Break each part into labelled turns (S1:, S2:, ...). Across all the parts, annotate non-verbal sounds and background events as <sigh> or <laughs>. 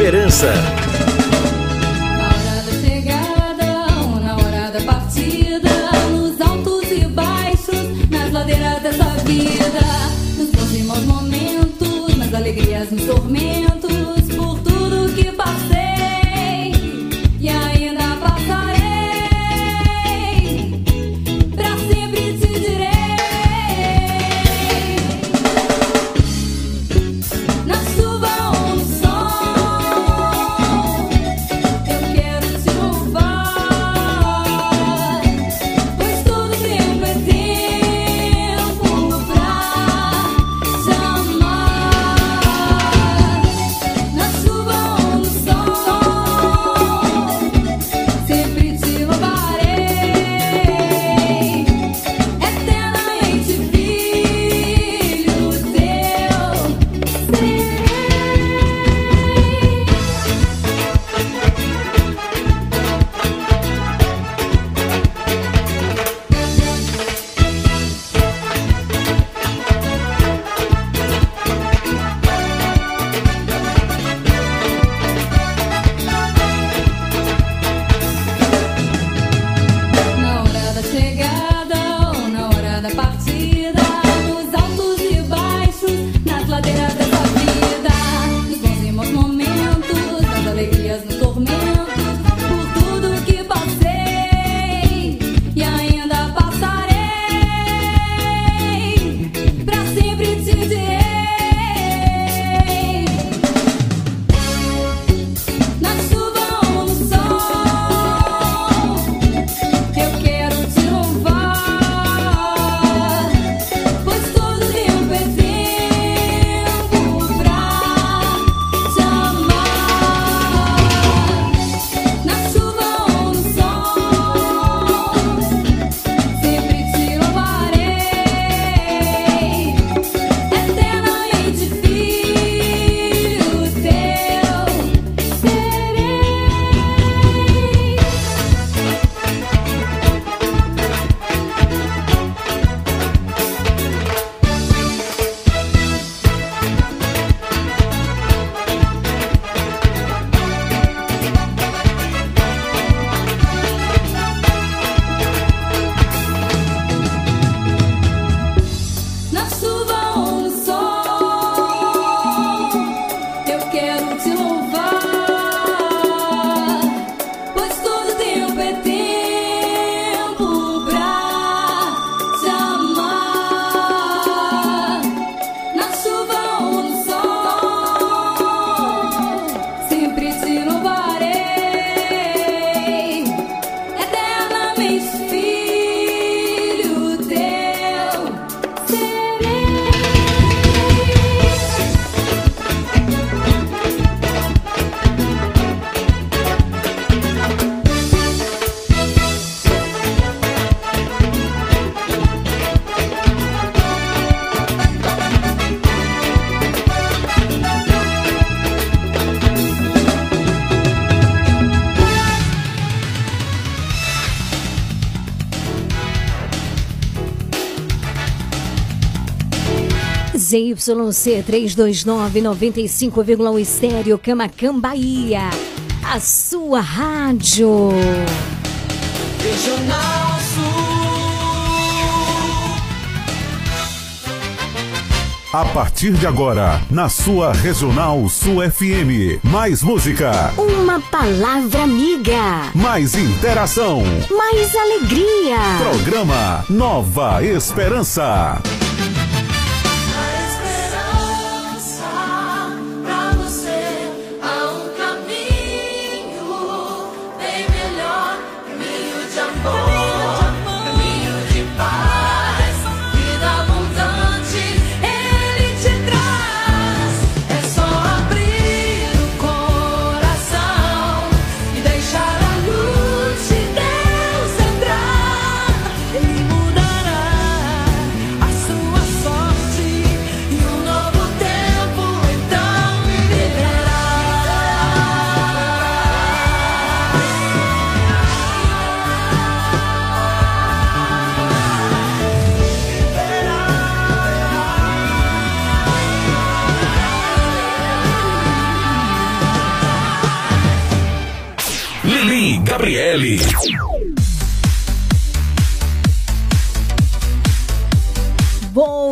S1: esperança.
S2: ZYC 329 95,1 Estéreo Camacan Bahia. A sua rádio.
S3: Regional Sul.
S4: A partir de agora, na sua Regional Sul FM, mais música.
S2: Uma palavra amiga.
S4: Mais interação.
S2: Mais alegria.
S4: Programa Nova Esperança.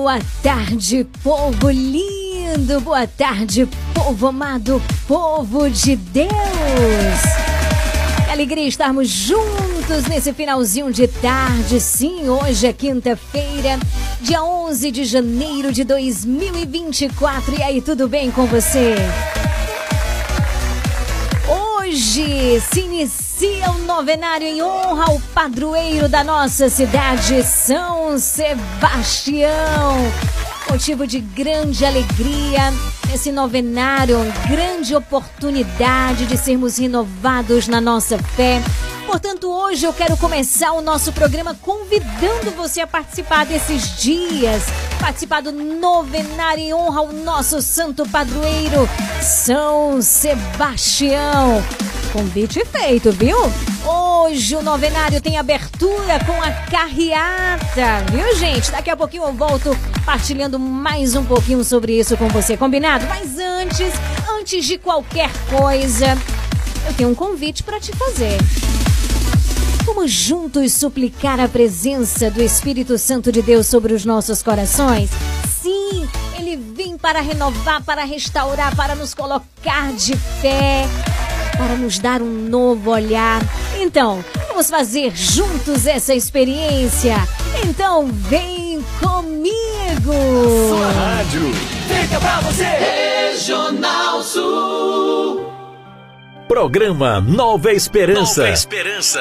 S2: Boa tarde, povo lindo. Boa tarde, povo amado, povo de Deus. Que alegria estarmos juntos nesse finalzinho de tarde. Sim, hoje é quinta-feira, dia 11 de janeiro de 2024. E aí, tudo bem com você? Hoje se inicia o novenário em honra ao padroeiro da nossa cidade, São Sebastião. Motivo de grande alegria esse novenário, grande oportunidade de sermos renovados na nossa fé. Portanto, hoje eu quero começar o nosso programa convidando você a participar desses dias, participar do novenário em honra ao nosso santo padroeiro, São Sebastião. Convite feito, viu? Hoje o novenário tem abertura com a carreata, viu, gente? Daqui a pouquinho eu volto partilhando mais um pouquinho sobre isso com você, combinado? Mas antes, antes de qualquer coisa, eu tenho um convite para te fazer. Vamos juntos suplicar a presença do Espírito Santo de Deus sobre os nossos corações? Sim, ele vem para renovar, para restaurar, para nos colocar de pé, para nos dar um novo olhar. Então, vamos fazer juntos essa experiência. Então, vem comigo!
S5: Sua rádio. Fica pra você.
S6: Regional Sul.
S5: Programa Nova Esperança. Nova Esperança.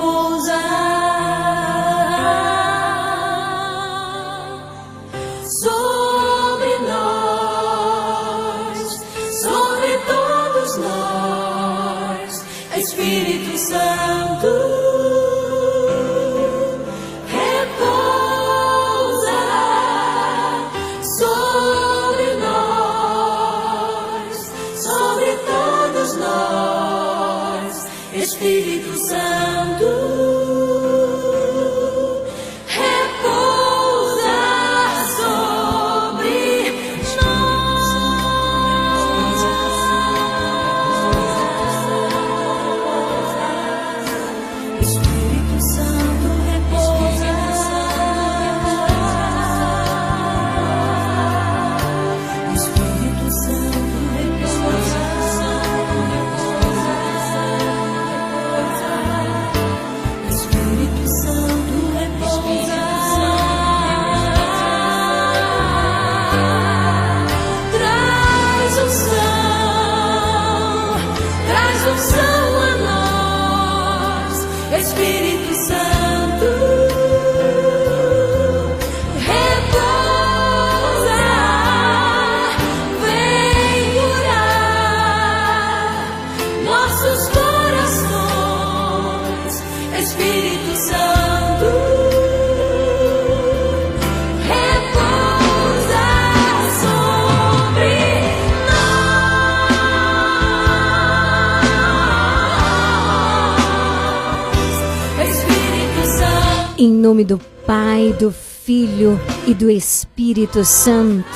S2: E do Espírito Santo.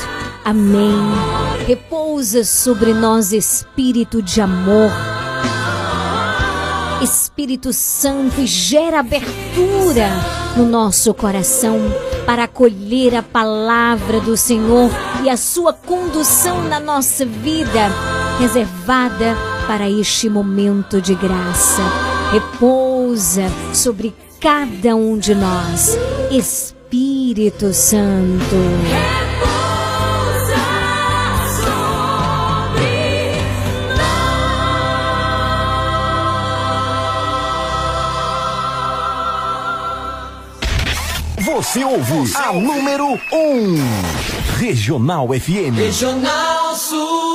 S2: Amém. Repousa sobre nós, Espírito de amor. Espírito Santo e gera abertura no nosso coração para acolher a palavra do Senhor e a sua condução na nossa vida, reservada para este momento de graça. Repousa sobre cada um de nós. Espírito Santo.
S1: Você ouve a número 1. Um. Regional FM.
S3: Regional Sul.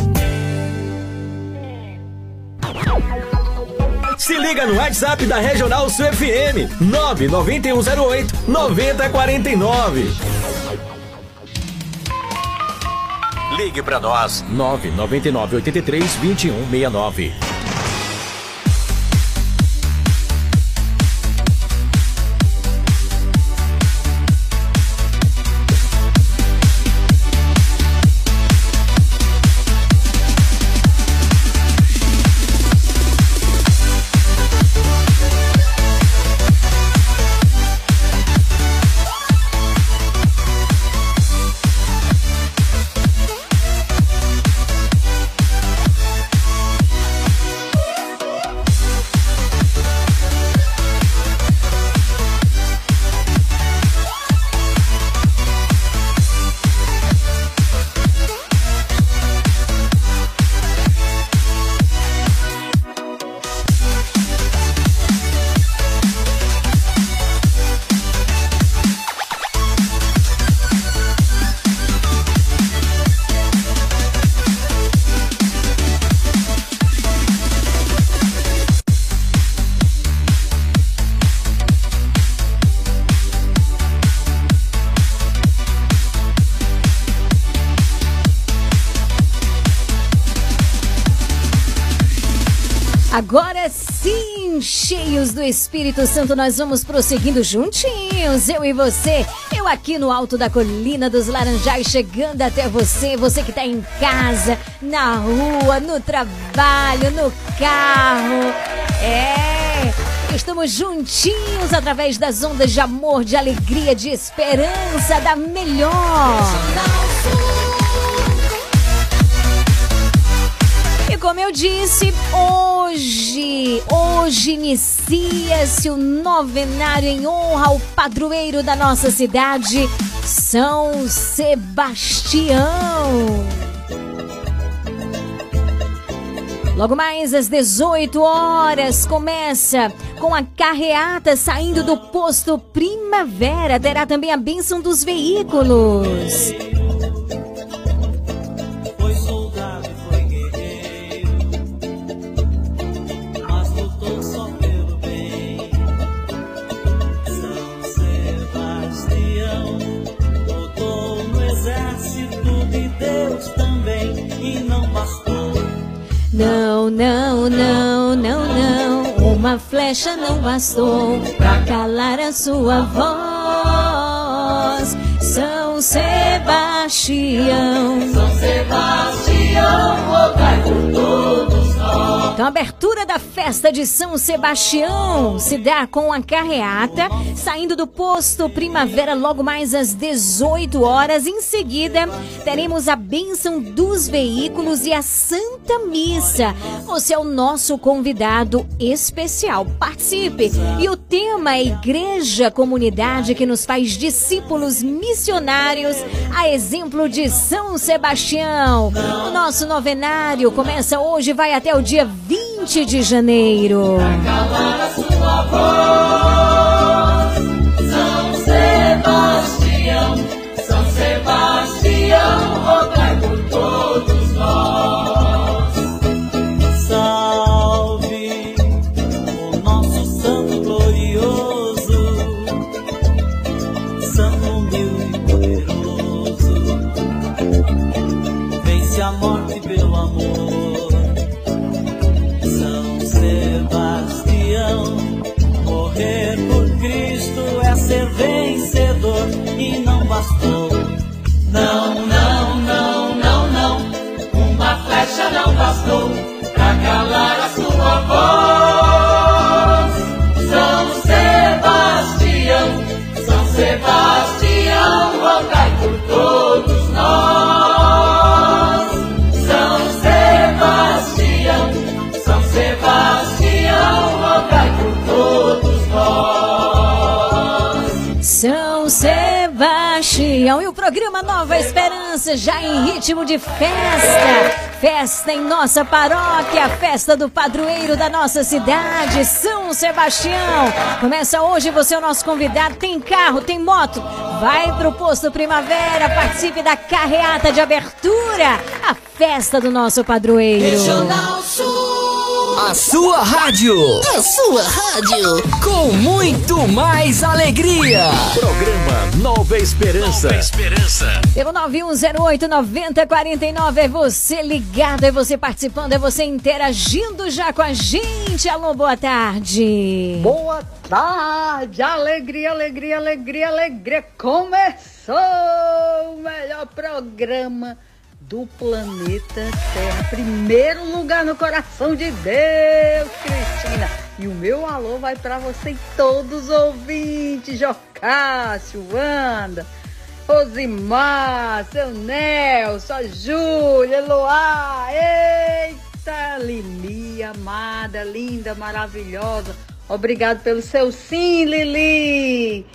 S1: Se liga no WhatsApp da Regional Sul FM 99108 9049. Ligue para nós 999 83 2169.
S2: Espírito Santo, nós vamos prosseguindo juntinhos, eu e você. Eu aqui no alto da colina dos Laranjais, chegando até você, você que está em casa, na rua, no trabalho, no carro. É, estamos juntinhos através das ondas de amor, de alegria, de esperança, da melhor. como eu disse, hoje, hoje inicia-se o novenário em honra ao padroeiro da nossa cidade, São Sebastião. Logo mais às 18 horas começa com a carreata saindo do posto Primavera. Terá também a bênção dos veículos. Não, não, não, não, não. Uma flecha não bastou pra calar a sua voz. São Sebastião, São Sebastião, rogai por todos então, a abertura da festa de São Sebastião se dá com a carreata, saindo do posto Primavera logo mais às 18 horas. Em seguida, teremos a bênção dos veículos e a Santa Missa. Você é o nosso convidado especial. Participe! E o tema é Igreja Comunidade que nos faz discípulos missionários, a exemplo de São Sebastião. O nosso novenário começa hoje, vai até o dia 20 de janeiro.
S7: Bastou.
S2: Programa Nova Esperança já em ritmo de festa. Festa em nossa paróquia, festa do padroeiro da nossa cidade, São Sebastião. Começa hoje, você é o nosso convidado. Tem carro, tem moto. Vai pro posto Primavera, participe da carreata de abertura, a festa do nosso padroeiro.
S3: Regional Sul.
S5: A sua rádio.
S3: A sua rádio.
S5: Com muito mais alegria. Programa Nova Esperança. Nova Esperança.
S2: Pelo 9108-9049 é você ligado, é você participando, é você interagindo já com a gente. Alô, boa tarde.
S8: Boa tarde, alegria, alegria, alegria, alegria. Começou o melhor programa do planeta Terra. Primeiro lugar no coração de Deus, Cristina. E o meu alô vai para você e todos os ouvintes, Jocássio, Wanda, Rosimar, seu Nelson, a Júlia, Eloá, eita, Lili, amada, linda, maravilhosa. Obrigado pelo seu sim, Lili.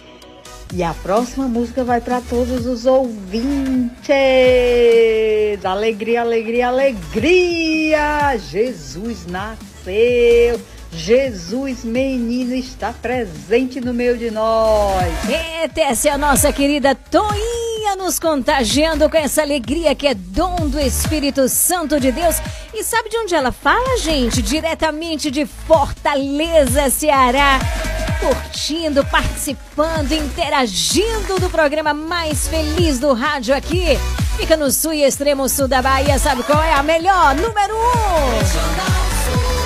S8: E a próxima música vai para todos os ouvintes. Alegria, alegria, alegria. Jesus nasceu. Jesus menino está presente no meio de nós.
S2: Eita, essa é a nossa querida Toinha nos contagiando com essa alegria que é dom do Espírito Santo de Deus. E sabe de onde ela fala, gente? Diretamente de Fortaleza, Ceará. Curtindo, participando, interagindo do programa mais feliz do rádio aqui. Fica no sul e extremo sul da Bahia. Sabe qual é a melhor? Número um.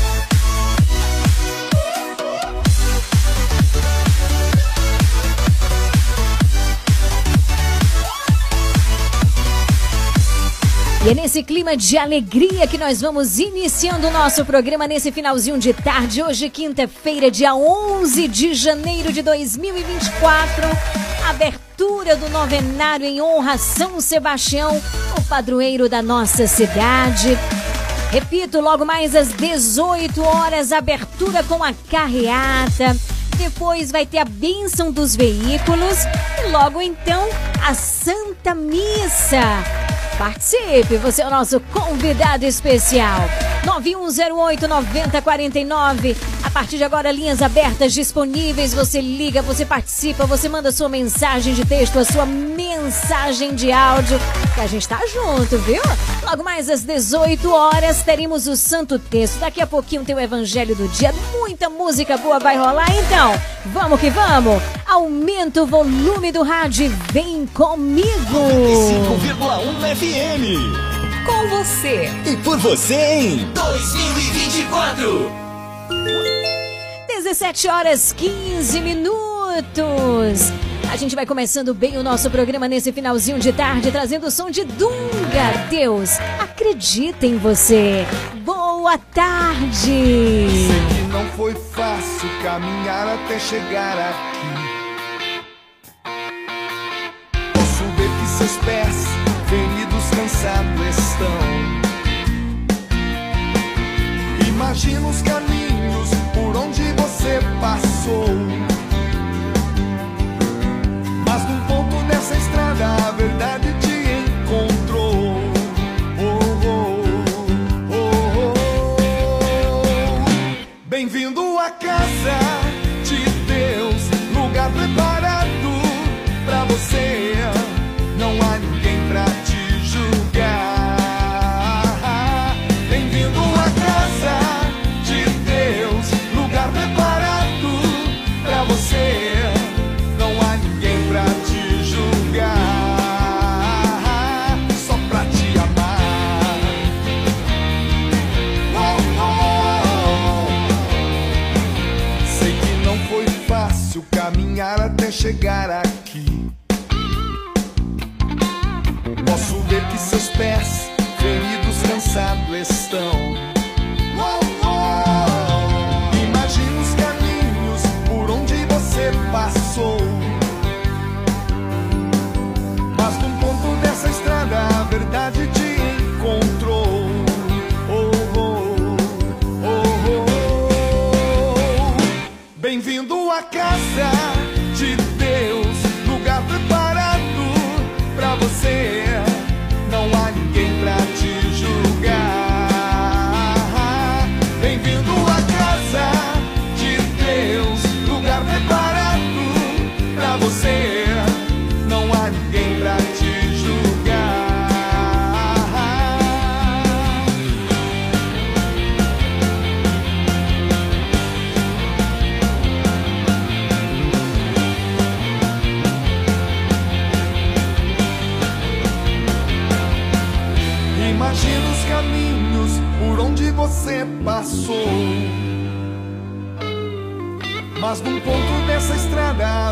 S2: E é nesse clima de alegria que nós vamos iniciando o nosso programa nesse finalzinho de tarde. Hoje, quinta-feira, dia 11 de janeiro de 2024. Abertura do novenário em honra a São Sebastião, o padroeiro da nossa cidade. Repito, logo mais às 18 horas, abertura com a carreata. Depois vai ter a bênção dos veículos e logo então a Santa Missa. Participe, você é o nosso convidado especial. 9108-9049. A partir de agora, linhas abertas disponíveis. Você liga, você participa, você manda sua mensagem de texto, a sua mensagem de áudio. Que a gente tá junto, viu? Logo mais às 18 horas, teremos o Santo Texto. Daqui a pouquinho tem o Evangelho do Dia. Muita música boa vai rolar, então. Vamos que vamos. Aumenta o volume do rádio vem comigo.
S5: 95,1 FM.
S2: Com você.
S5: E por você em
S3: 2024.
S2: 17 horas 15 minutos. A gente vai começando bem o nosso programa nesse finalzinho de tarde, trazendo o som de Dunga. Deus, acredita em você. Boa tarde.
S9: Sei que não foi fácil caminhar até chegar aqui. Posso ver que seus pés, feridos, cansados estão. Imagina os caminhos por onde você passou. chegar aqui. Posso ver que seus pés, feridos, cansados estão.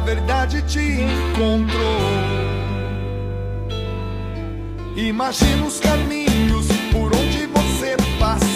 S9: Verdade te encontrou. Imagina os caminhos por onde você passou.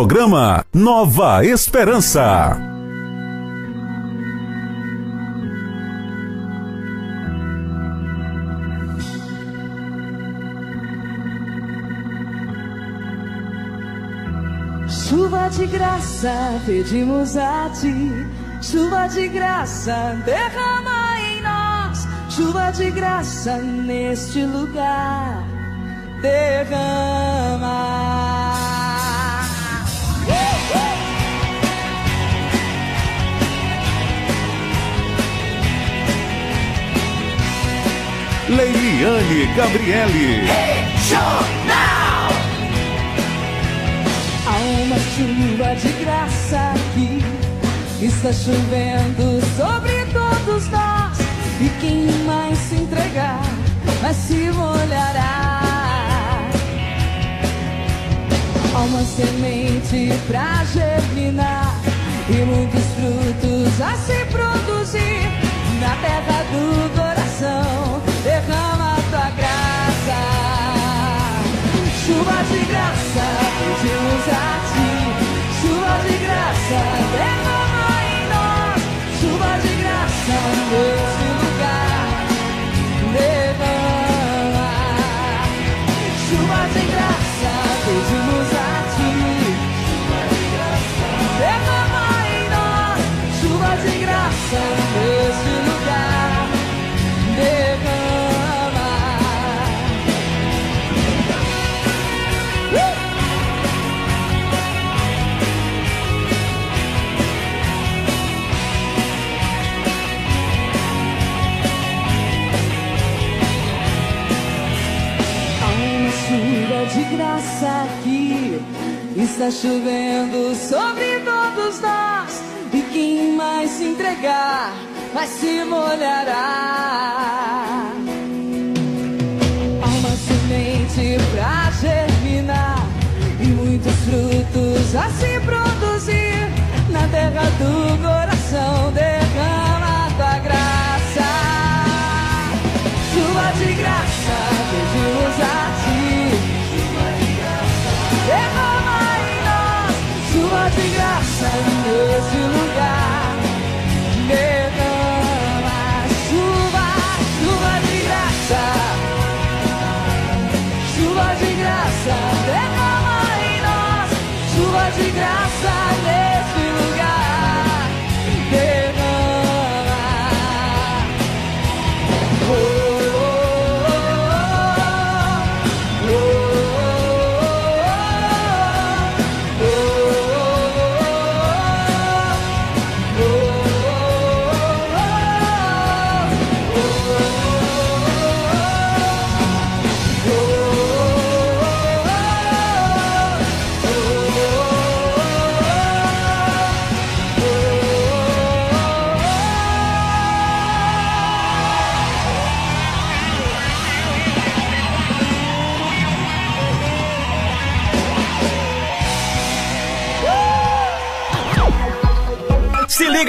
S4: Programa Nova Esperança.
S6: Chuva de graça, pedimos a ti. Chuva de graça, derrama em nós. Chuva de graça neste lugar. Derrama.
S4: Leiliane Gabriele.
S6: Há uma chuva de graça aqui. Está chovendo sobre todos nós. E quem mais se entregar, mas se molhará. Há uma semente pra germinar. E muitos frutos a se produzir. Na terra do coração, Chuva de graça, pedimos a ti. Chuva de graça, derrama em nós. Chuva de graça nesse lugar. Derrama. Chuva de graça, Está chovendo sobre todos nós. E quem mais se entregar, vai se molhará. Há uma semente pra germinar. E muitos frutos a se produzir. Na terra do coração,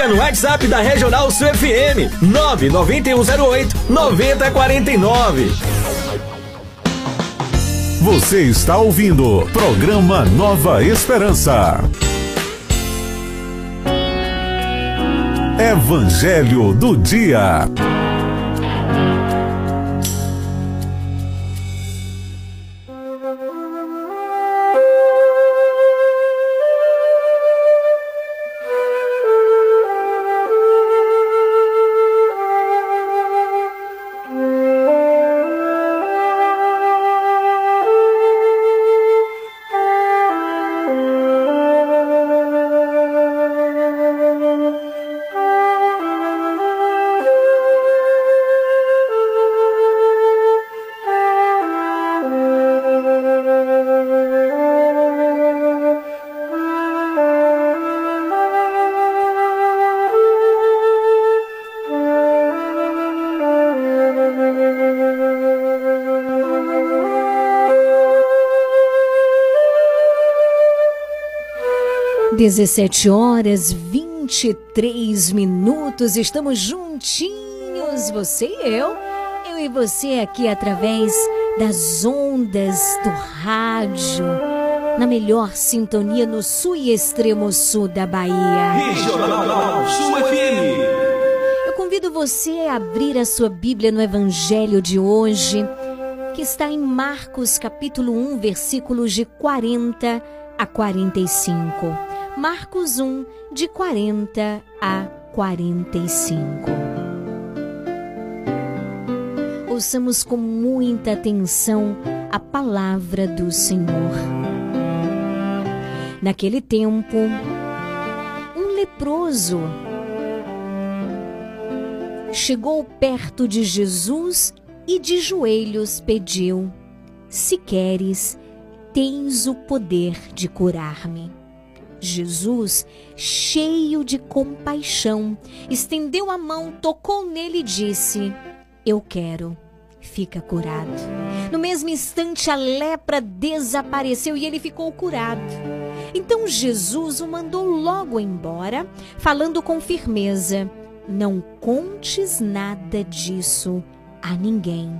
S1: liga no WhatsApp da Regional Sul FM 99108 9049.
S4: Você está ouvindo programa Nova Esperança. Evangelho do Dia.
S2: Dezessete horas 23 minutos, estamos juntinhos, você e eu, eu e você aqui através das ondas do rádio, na melhor sintonia no sul e extremo sul da Bahia.
S1: Regional Sul FM.
S2: Eu convido você a abrir a sua Bíblia no Evangelho de hoje, que está em Marcos capítulo 1, versículos de 40 a 45. Marcos 1, de 40 a 45. Ouçamos com muita atenção a palavra do Senhor. Naquele tempo, um leproso chegou perto de Jesus e de joelhos pediu: Se queres, tens o poder de curar-me. Jesus, cheio de compaixão, estendeu a mão, tocou nele e disse: Eu quero. Fica curado. No mesmo instante, a lepra desapareceu e ele ficou curado. Então Jesus o mandou logo embora, falando com firmeza: Não contes nada disso a ninguém.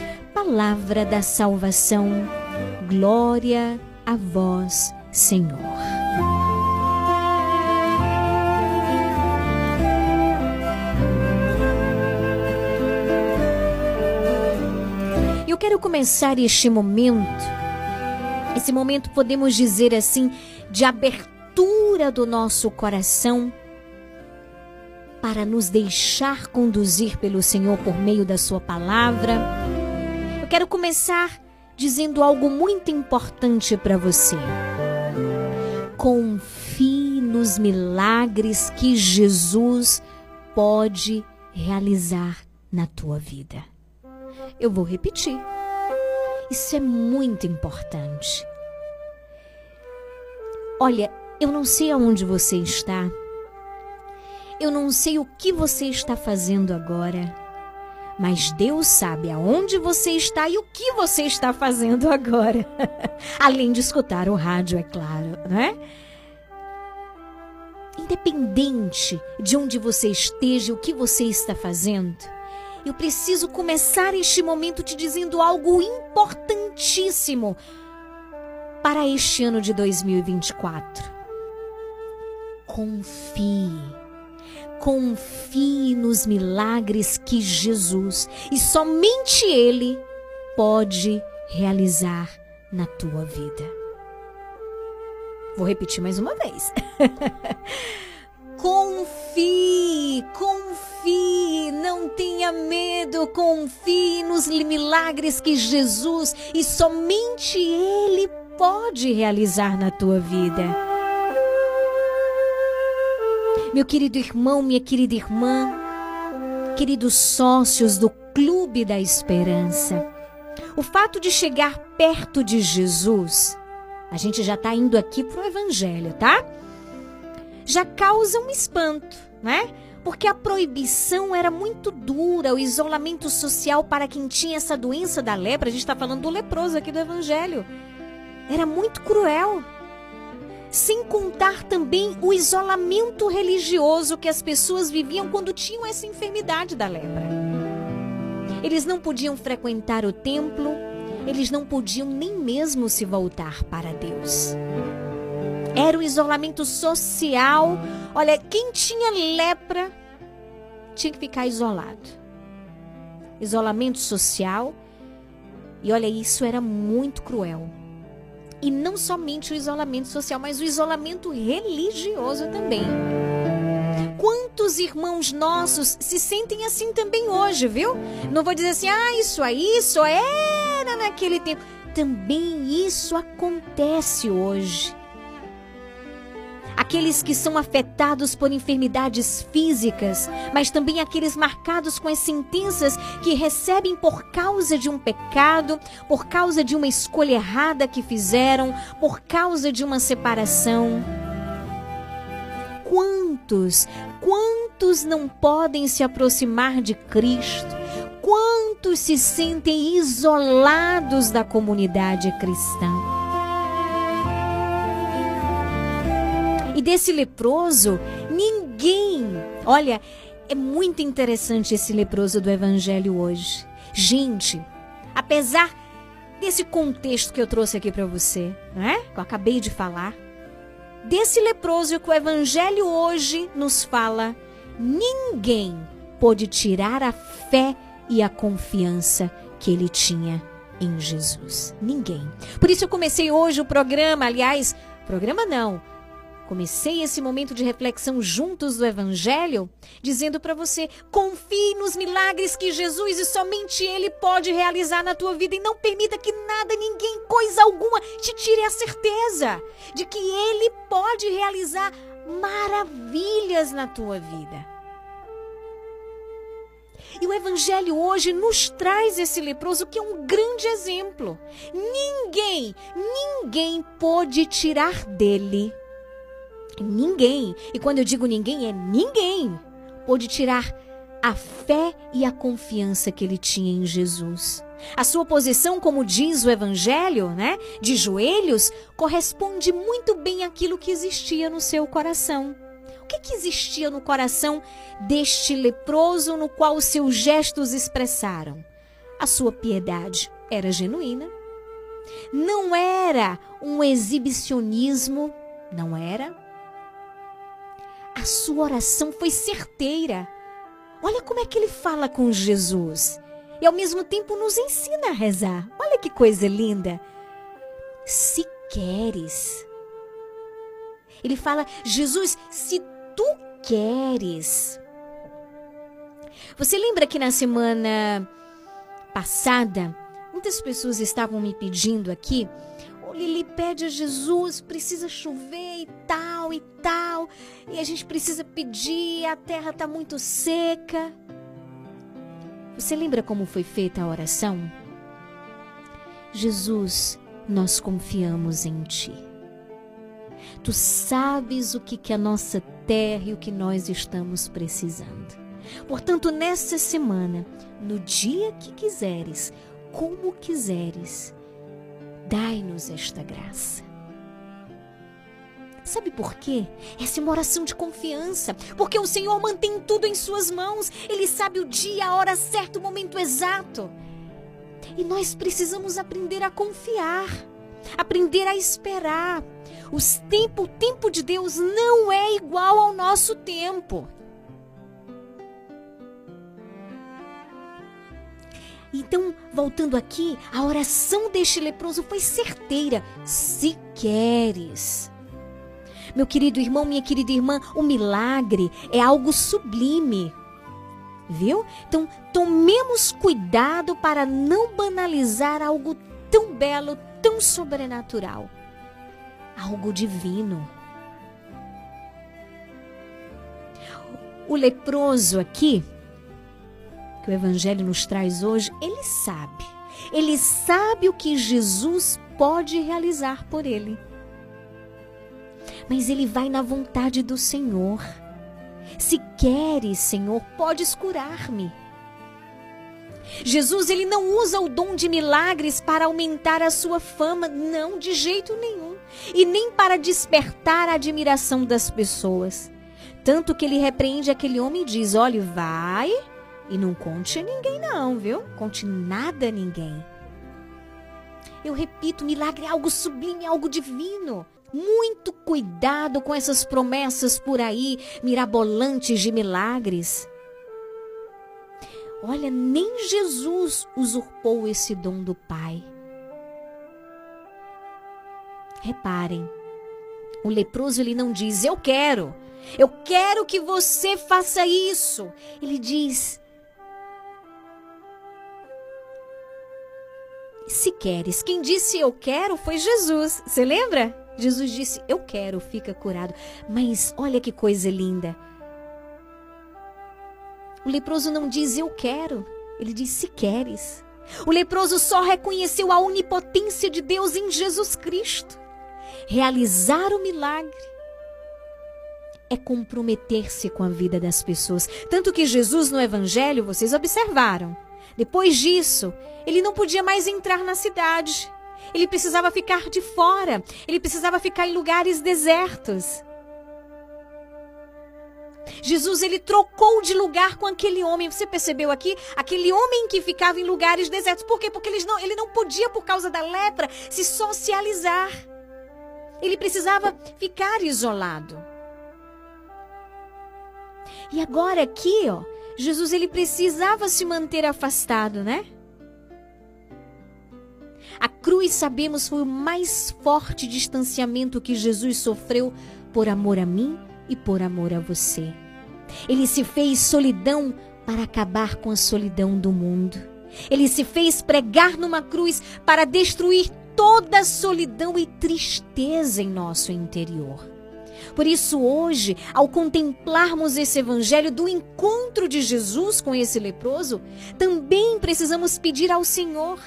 S2: Palavra da salvação, glória a vós, Senhor. Eu quero começar este momento, esse momento podemos dizer assim, de abertura do nosso coração para nos deixar conduzir pelo Senhor por meio da Sua palavra. Quero começar dizendo algo muito importante para você. Confie nos milagres que Jesus pode realizar na tua vida. Eu vou repetir. Isso é muito importante. Olha, eu não sei aonde você está. Eu não sei o que você está fazendo agora. Mas Deus sabe aonde você está e o que você está fazendo agora. <laughs> Além de escutar o rádio, é claro, né? independente de onde você esteja, o que você está fazendo, eu preciso começar este momento te dizendo algo importantíssimo para este ano de 2024. Confie. Confie nos milagres que Jesus e somente Ele pode realizar na tua vida. Vou repetir mais uma vez. <laughs> confie, confie, não tenha medo, confie nos milagres que Jesus e somente Ele pode realizar na tua vida. Meu querido irmão, minha querida irmã, queridos sócios do Clube da Esperança, o fato de chegar perto de Jesus, a gente já está indo aqui pro Evangelho, tá? Já causa um espanto, né? Porque a proibição era muito dura, o isolamento social para quem tinha essa doença da lepra, a gente está falando do leproso aqui do Evangelho, era muito cruel. Sem contar também o isolamento religioso que as pessoas viviam quando tinham essa enfermidade da lepra. Eles não podiam frequentar o templo, eles não podiam nem mesmo se voltar para Deus. Era o isolamento social. Olha, quem tinha lepra tinha que ficar isolado. Isolamento social. E olha, isso era muito cruel. E não somente o isolamento social, mas o isolamento religioso também. Quantos irmãos nossos se sentem assim também hoje, viu? Não vou dizer assim, ah, isso aí só era naquele tempo. Também isso acontece hoje aqueles que são afetados por enfermidades físicas, mas também aqueles marcados com as sentenças que recebem por causa de um pecado, por causa de uma escolha errada que fizeram, por causa de uma separação. Quantos, quantos não podem se aproximar de Cristo? Quantos se sentem isolados da comunidade cristã? E desse leproso, ninguém. Olha, é muito interessante esse leproso do evangelho hoje. Gente, apesar desse contexto que eu trouxe aqui para você, né? Que eu acabei de falar, desse leproso que o evangelho hoje nos fala, ninguém pôde tirar a fé e a confiança que ele tinha em Jesus. Ninguém. Por isso eu comecei hoje o programa, aliás, programa não, Comecei esse momento de reflexão juntos do Evangelho, dizendo para você: confie nos milagres que Jesus e somente Ele pode realizar na tua vida e não permita que nada, ninguém, coisa alguma te tire a certeza de que Ele pode realizar maravilhas na tua vida. E o Evangelho hoje nos traz esse leproso que é um grande exemplo. Ninguém, ninguém pode tirar dele Ninguém, e quando eu digo ninguém, é ninguém, pôde tirar a fé e a confiança que ele tinha em Jesus. A sua posição, como diz o Evangelho, né, de joelhos, corresponde muito bem àquilo que existia no seu coração. O que, que existia no coração deste leproso no qual os seus gestos expressaram? A sua piedade era genuína. Não era um exibicionismo, não era a sua oração foi certeira. Olha como é que ele fala com Jesus. E ao mesmo tempo nos ensina a rezar. Olha que coisa linda. Se queres. Ele fala: Jesus, se tu queres. Você lembra que na semana passada, muitas pessoas estavam me pedindo aqui Lili pede a Jesus, precisa chover e tal e tal, e a gente precisa pedir, a terra está muito seca. Você lembra como foi feita a oração? Jesus, nós confiamos em Ti. Tu sabes o que, que a nossa terra e o que nós estamos precisando. Portanto, nessa semana, no dia que quiseres, como quiseres, dai-nos esta graça. Sabe por quê? Essa é uma oração de confiança, porque o Senhor mantém tudo em suas mãos. Ele sabe o dia, a hora certa, o momento exato. E nós precisamos aprender a confiar, aprender a esperar. Os tempo, o tempo de Deus não é igual ao nosso tempo. Então, voltando aqui, a oração deste leproso foi certeira. Se queres. Meu querido irmão, minha querida irmã, o milagre é algo sublime. Viu? Então, tomemos cuidado para não banalizar algo tão belo, tão sobrenatural. Algo divino. O leproso aqui, que o Evangelho nos traz hoje, ele sabe. Ele sabe o que Jesus pode realizar por ele. Mas ele vai na vontade do Senhor. Se queres, Senhor, podes curar-me. Jesus ele não usa o dom de milagres para aumentar a sua fama, não, de jeito nenhum, e nem para despertar a admiração das pessoas. Tanto que ele repreende aquele homem e diz: "Olhe, vai e não conte a ninguém não, viu? Conte nada a ninguém." Eu repito, milagre é algo sublime, é algo divino. Muito cuidado com essas promessas por aí, mirabolantes de milagres. Olha, nem Jesus usurpou esse dom do Pai. Reparem, o leproso ele não diz eu quero, eu quero que você faça isso. Ele diz se queres. Quem disse eu quero foi Jesus. Você lembra? Jesus disse eu quero, fica curado. Mas olha que coisa linda. O leproso não diz eu quero, ele diz se queres. O leproso só reconheceu a onipotência de Deus em Jesus Cristo. Realizar o milagre é comprometer-se com a vida das pessoas. Tanto que Jesus no Evangelho, vocês observaram, depois disso, ele não podia mais entrar na cidade. Ele precisava ficar de fora. Ele precisava ficar em lugares desertos. Jesus ele trocou de lugar com aquele homem. Você percebeu aqui? Aquele homem que ficava em lugares desertos. Por quê? Porque ele não, ele não podia, por causa da lepra, se socializar. Ele precisava ficar isolado. E agora aqui, ó, Jesus ele precisava se manter afastado, né? A cruz, sabemos, foi o mais forte distanciamento que Jesus sofreu por amor a mim e por amor a você. Ele se fez solidão para acabar com a solidão do mundo. Ele se fez pregar numa cruz para destruir toda a solidão e tristeza em nosso interior. Por isso, hoje, ao contemplarmos esse evangelho do encontro de Jesus com esse leproso, também precisamos pedir ao Senhor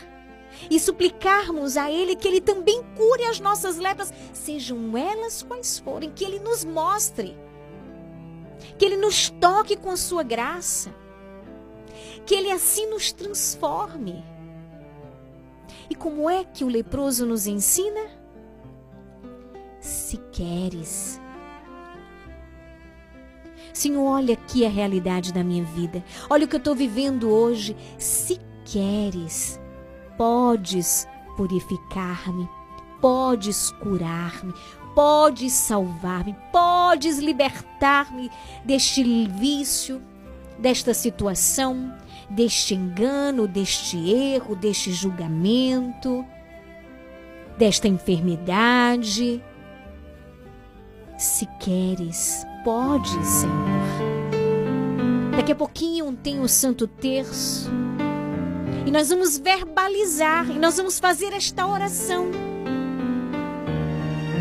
S2: e suplicarmos a Ele que Ele também cure as nossas lepras, sejam elas quais forem, que Ele nos mostre, que Ele nos toque com a Sua graça, que Ele assim nos transforme. E como é que o leproso nos ensina? Se queres. Senhor, olha aqui a realidade da minha vida. Olha o que eu estou vivendo hoje. Se queres, podes purificar-me, podes curar-me, podes salvar-me, podes libertar-me deste vício, desta situação, deste engano, deste erro, deste julgamento, desta enfermidade. Se queres, pode, Senhor. Daqui a pouquinho tem o Santo Terço. E nós vamos verbalizar, e nós vamos fazer esta oração.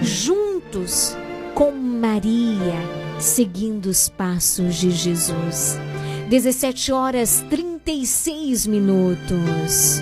S2: Juntos com Maria, seguindo os passos de Jesus. 17 horas 36 minutos.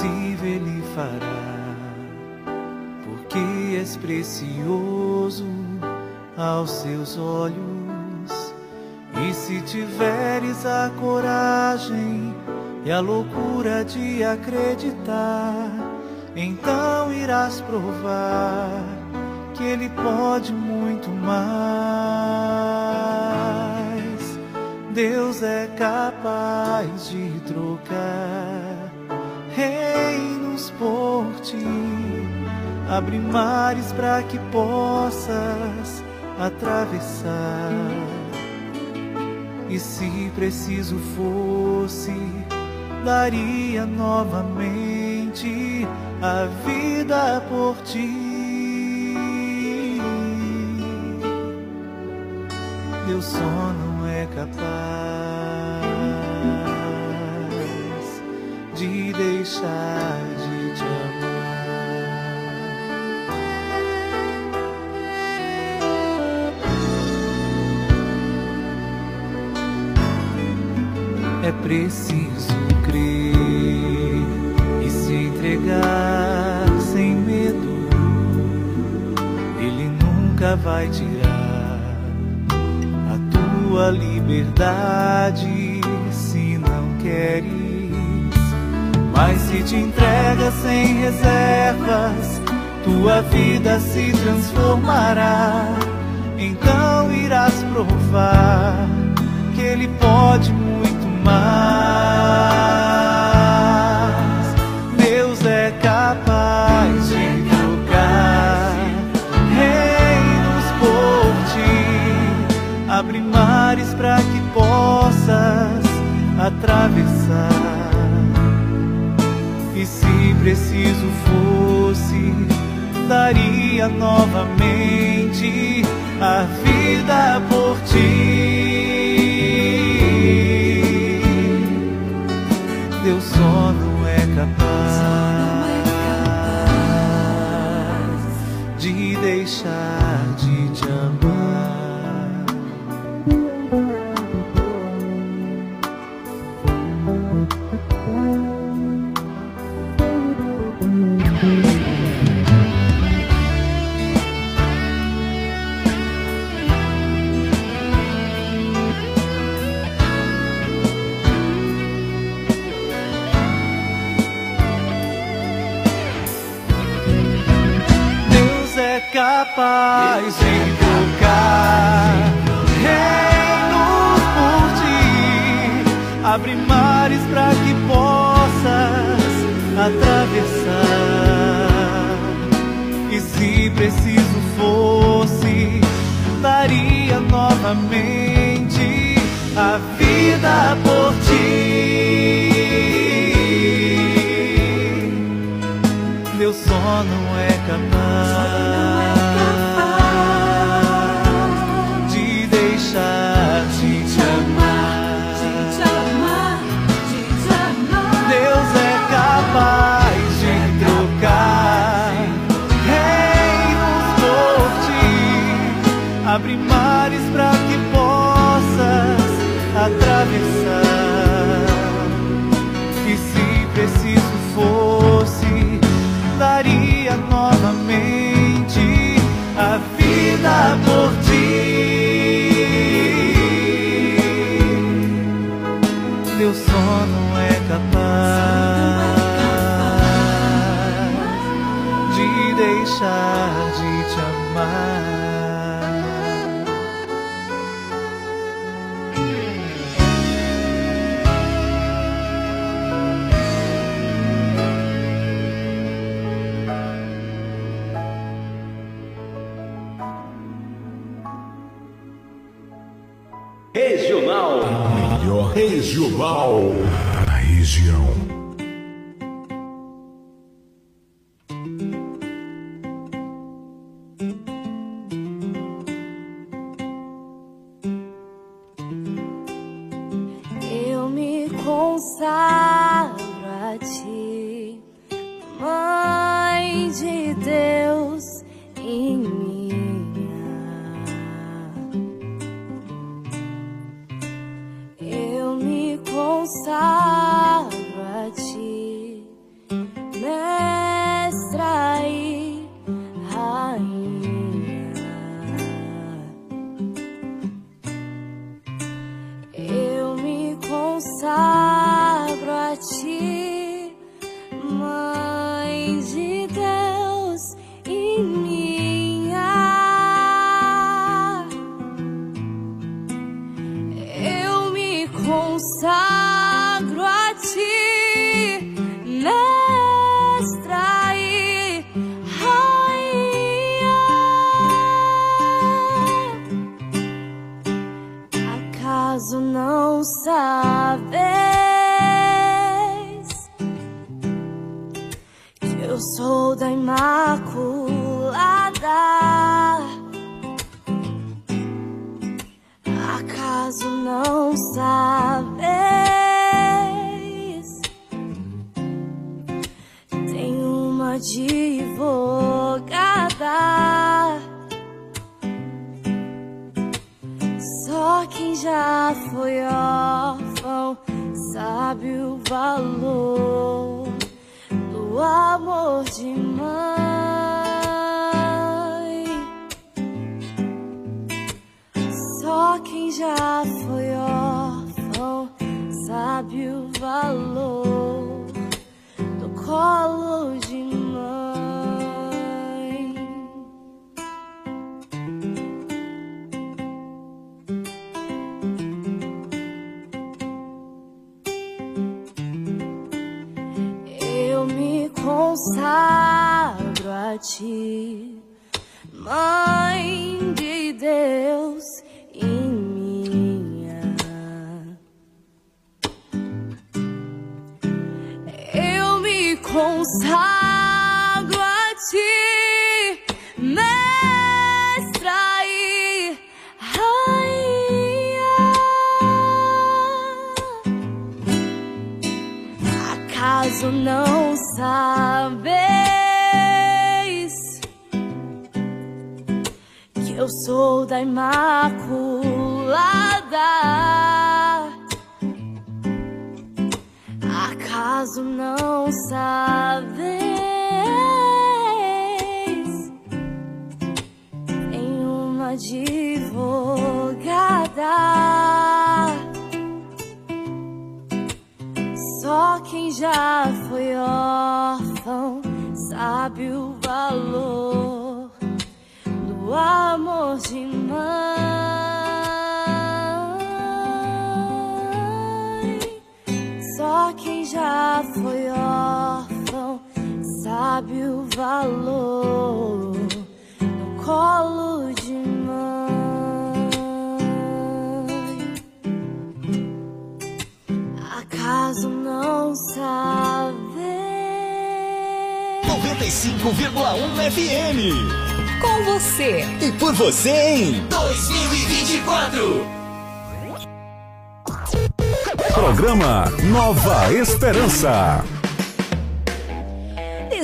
S10: Impossível Ele fará, porque és precioso aos seus olhos. E se tiveres a coragem e a loucura de acreditar, então irás provar que Ele pode muito mais. Deus é capaz de trocar reinos por ti, abrir mares para que possas atravessar. E se preciso fosse, daria novamente a vida por ti. Deus só não é capaz deixar de te amar. É preciso crer e se entregar sem medo. Ele nunca vai tirar a tua liberdade se não queres. Mas se te entrega sem reservas, tua vida se transformará. Então irás provar que Ele pode muito mais. Preciso fosse, daria novamente a vida por ti. Deus só não é capaz de deixar Mais invocar. Reino por ti, abre mares para que possas atravessar. E se preciso fosse, daria novamente a vida.
S6: Nacional. Imaculada. Acaso não sabes em uma advogada? Só quem já foi órfão sabe o valor do amor de sabe o valor no colo de mãe. Acaso não sabe?
S1: 95,1 FM.
S11: Com você.
S1: E por você em
S3: 2024.
S4: Programa Nova Esperança.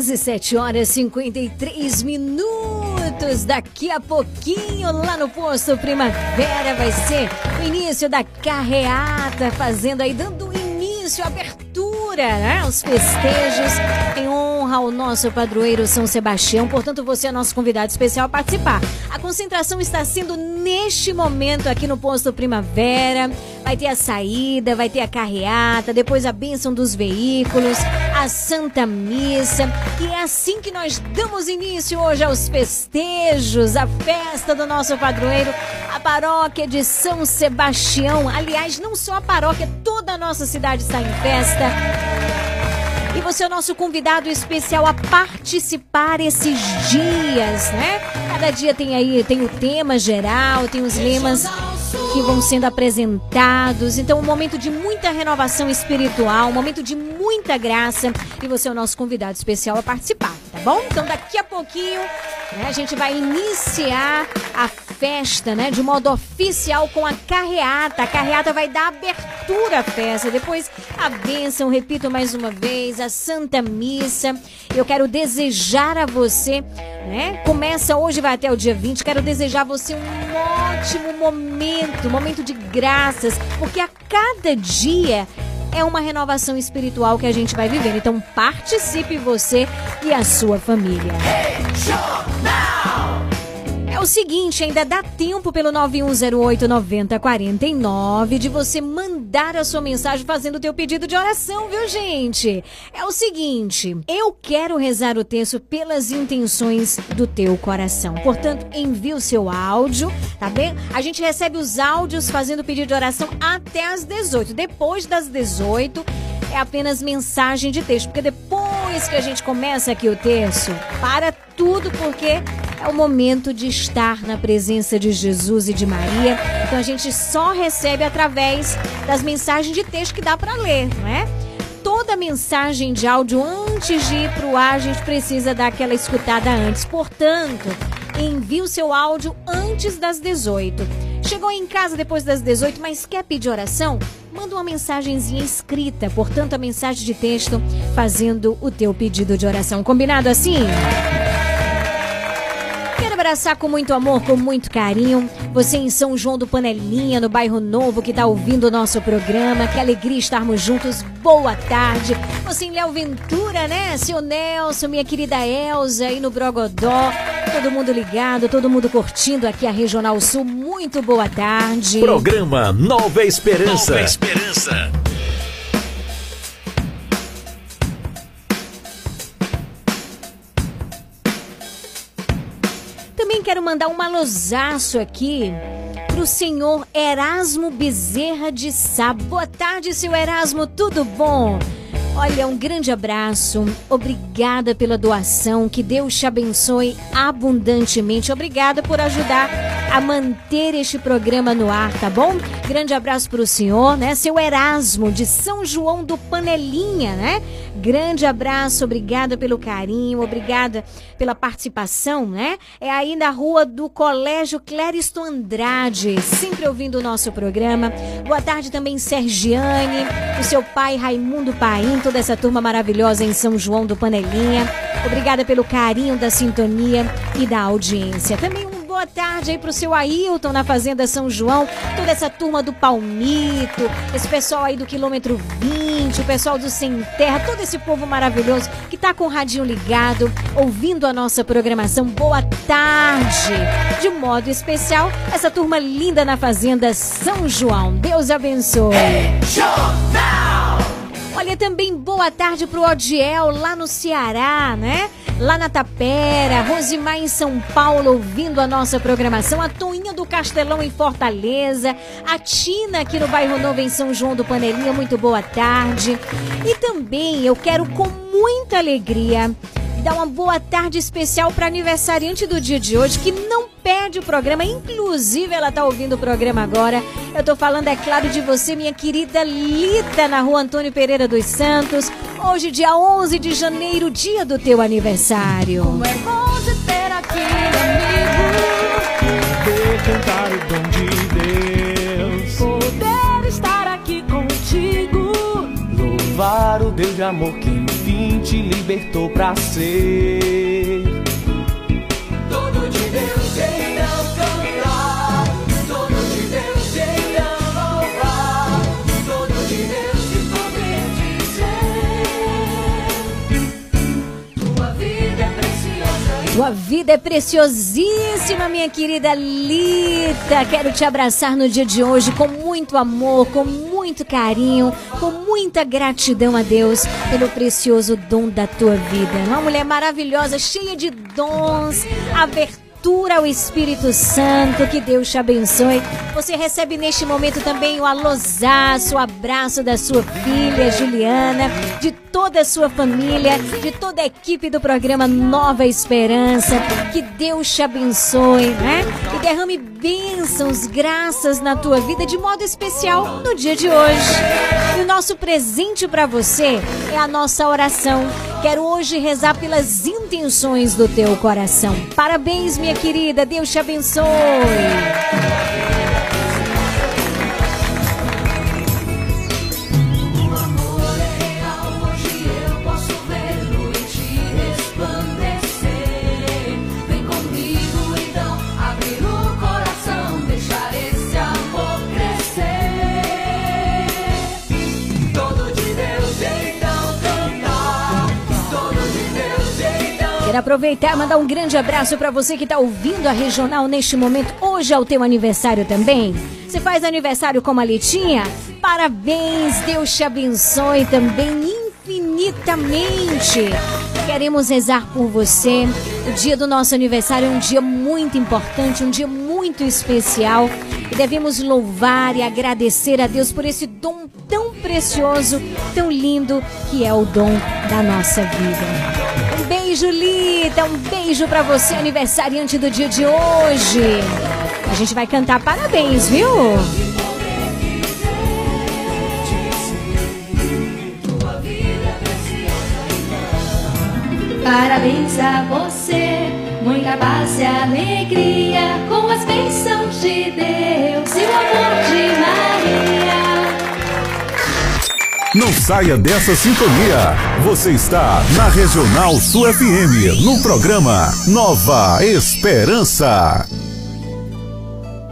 S2: 17 horas e 53 minutos. Daqui a pouquinho, lá no posto Primavera, vai ser o início da carreata, fazendo aí, dando início, abertura, né? Os festejos em honra ao nosso padroeiro São Sebastião. Portanto, você é nosso convidado especial a participar. A concentração está sendo neste momento aqui no posto Primavera. Vai ter a saída, vai ter a carreata, depois a bênção dos veículos, a Santa Missa. E é assim que nós damos início hoje aos festejos, a festa do nosso padroeiro, a paróquia de São Sebastião. Aliás, não só a paróquia, toda a nossa cidade está em festa. E você é o nosso convidado especial a participar esses dias, né? Cada dia tem aí, tem o tema geral, tem os lemas que vão sendo apresentados. Então, um momento de muita renovação espiritual, um momento de muita graça. E você é o nosso convidado especial a participar, tá bom? Então, daqui a pouquinho, né, a gente vai iniciar a festa, né, de modo oficial com a carreata. A carreata vai dar abertura à festa. Depois, a bênção, repito mais uma vez, a Santa Missa. Eu quero desejar a você, né? Começa hoje, vai até o dia 20. Quero desejar a você um ótimo momento, momento de graças, porque a cada dia é uma renovação espiritual que a gente vai viver. Então participe você e a sua família. É o seguinte, ainda dá tempo pelo 9108 9049 de você mandar a sua mensagem fazendo o teu pedido de oração, viu, gente? É o seguinte, eu quero rezar o texto pelas intenções do teu coração. Portanto, envie o seu áudio, tá bem? A gente recebe os áudios fazendo o pedido de oração até as 18. Depois das 18, é apenas mensagem de texto, porque depois que a gente começa aqui o texto, para tudo, porque é o momento de estar na presença de Jesus e de Maria. Então a gente só recebe através das mensagens de texto que dá para ler, não é? Toda mensagem de áudio antes de ir para o ar, a gente precisa dar aquela escutada antes. Portanto, envie o seu áudio antes das 18. Chegou em casa depois das 18, mas quer pedir oração? Manda uma mensagenzinha escrita, portanto, a mensagem de texto fazendo o teu pedido de oração. Combinado assim? Quero abraçar com muito amor, com muito carinho. Você em São João do Panelinha, no bairro Novo, que está ouvindo o nosso programa. Que alegria estarmos juntos. Boa tarde. Você em Léo Ventura, né? Seu Nelson, minha querida Elza, aí no Brogodó. Todo mundo ligado, todo mundo curtindo aqui a Regional Sul. Muito boa tarde.
S1: Programa Nova Esperança.
S3: Nova Esperança.
S2: Também quero mandar um alôzaço aqui pro senhor Erasmo Bezerra de Sá. Boa tarde, seu Erasmo, tudo bom? Olha, um grande abraço. Obrigada pela doação. Que Deus te abençoe abundantemente. Obrigada por ajudar a manter este programa no ar, tá bom? Grande abraço pro senhor, né? Seu Erasmo de São João do Panelinha, né? Grande abraço, obrigada pelo carinho, obrigada pela participação, né? É aí na rua do Colégio Clériston Andrade, sempre ouvindo o nosso programa. Boa tarde também, Sergiane, o seu pai Raimundo Paim, toda essa turma maravilhosa em São João do Panelinha. Obrigada pelo carinho da sintonia e da audiência. Também um boa tarde aí pro seu Ailton na Fazenda São João, toda essa turma do Palmito, esse pessoal aí do quilômetro 20, o pessoal do Sem Terra, todo esse povo maravilhoso que tá com o radinho ligado, ouvindo a nossa programação. Boa tarde! De modo especial, essa turma linda na Fazenda São João. Deus abençoe. Olha, também boa tarde pro Odiel lá no Ceará, né? lá na Tapera, Rosimar em São Paulo ouvindo a nossa programação, a Toinha do Castelão em Fortaleza, a Tina aqui no bairro Novo em São João do Panelinha, muito boa tarde. E também eu quero com muita alegria dar uma boa tarde especial para aniversariante do dia de hoje que não perde o programa, inclusive ela tá ouvindo o programa agora. Eu tô falando, é claro, de você, minha querida Lita, na rua Antônio Pereira dos Santos. Hoje, dia 11 de janeiro, dia do teu aniversário.
S6: Como é bom te ter aqui, amigo.
S10: Poder cantar o dom de O Deus de amor que no fim te libertou pra ser.
S7: Tua vida é
S2: preciosíssima, minha querida Lita. Quero te abraçar no dia de hoje com muito amor, com muito carinho, com muita gratidão a Deus pelo precioso dom da tua vida. Uma mulher maravilhosa, cheia de dons, abertura ao Espírito Santo. Que Deus te abençoe. Você recebe neste momento também o alôzaço, o abraço da sua filha Juliana, de toda a sua família, de toda a equipe do programa Nova Esperança. Que Deus te abençoe, né? E derrame bênçãos, graças na tua vida de modo especial no dia de hoje. E o nosso presente para você é a nossa oração. Quero hoje rezar pelas intenções do teu coração. Parabéns, minha querida. Deus te abençoe. Quero aproveitar mandar um grande abraço para você que está ouvindo a regional neste momento. Hoje é o teu aniversário também. Você faz aniversário como a Litinha? Parabéns, Deus te abençoe também infinitamente. Queremos rezar por você. O dia do nosso aniversário é um dia muito importante, um dia muito especial. E devemos louvar e agradecer a Deus por esse dom tão precioso, tão lindo, que é o dom da nossa vida. Beijo, Lita. Um beijo pra você, aniversariante do dia de hoje. A gente vai cantar parabéns, viu?
S12: Parabéns a você, muita paz e alegria, com as bênçãos de Deus e o amor de Maria.
S4: Não saia dessa sintonia. Você está na Regional Sul FM, no programa Nova Esperança.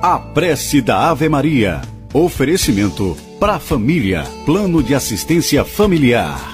S13: A prece da Ave Maria. Oferecimento para a família. Plano de assistência familiar.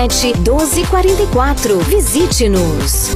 S14: 1244. Visite-nos.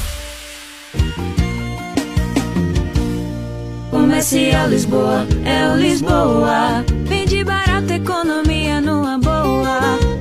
S12: Comercial Lisboa, é o Lisboa.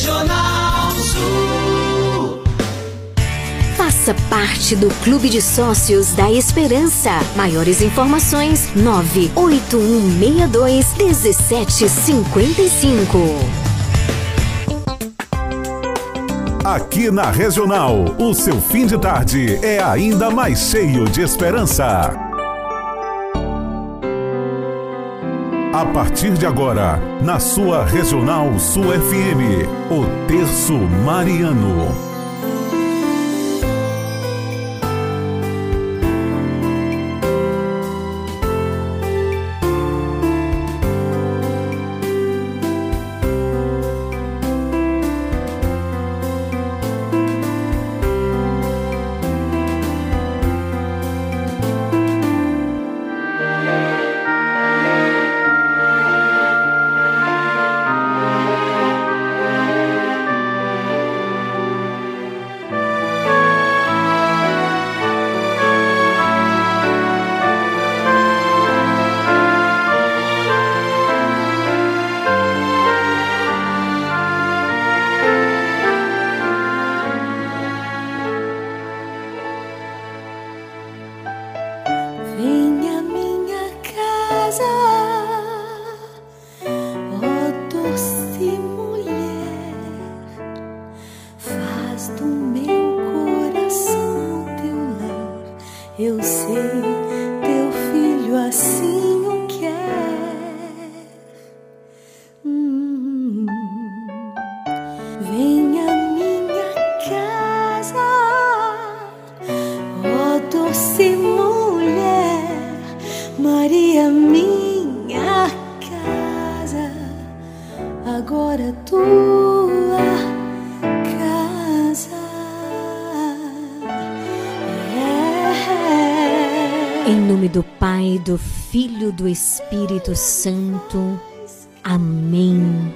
S3: Regional Sul.
S14: Faça parte do Clube de Sócios da Esperança. Maiores informações: 98162 1755.
S4: Aqui na Regional, o seu fim de tarde é ainda mais cheio de esperança. A partir de agora, na sua Regional Sul FM, o Terço Mariano.
S15: Agora tua casa. É.
S2: Em nome do Pai, do Filho, do Espírito Santo. Amém.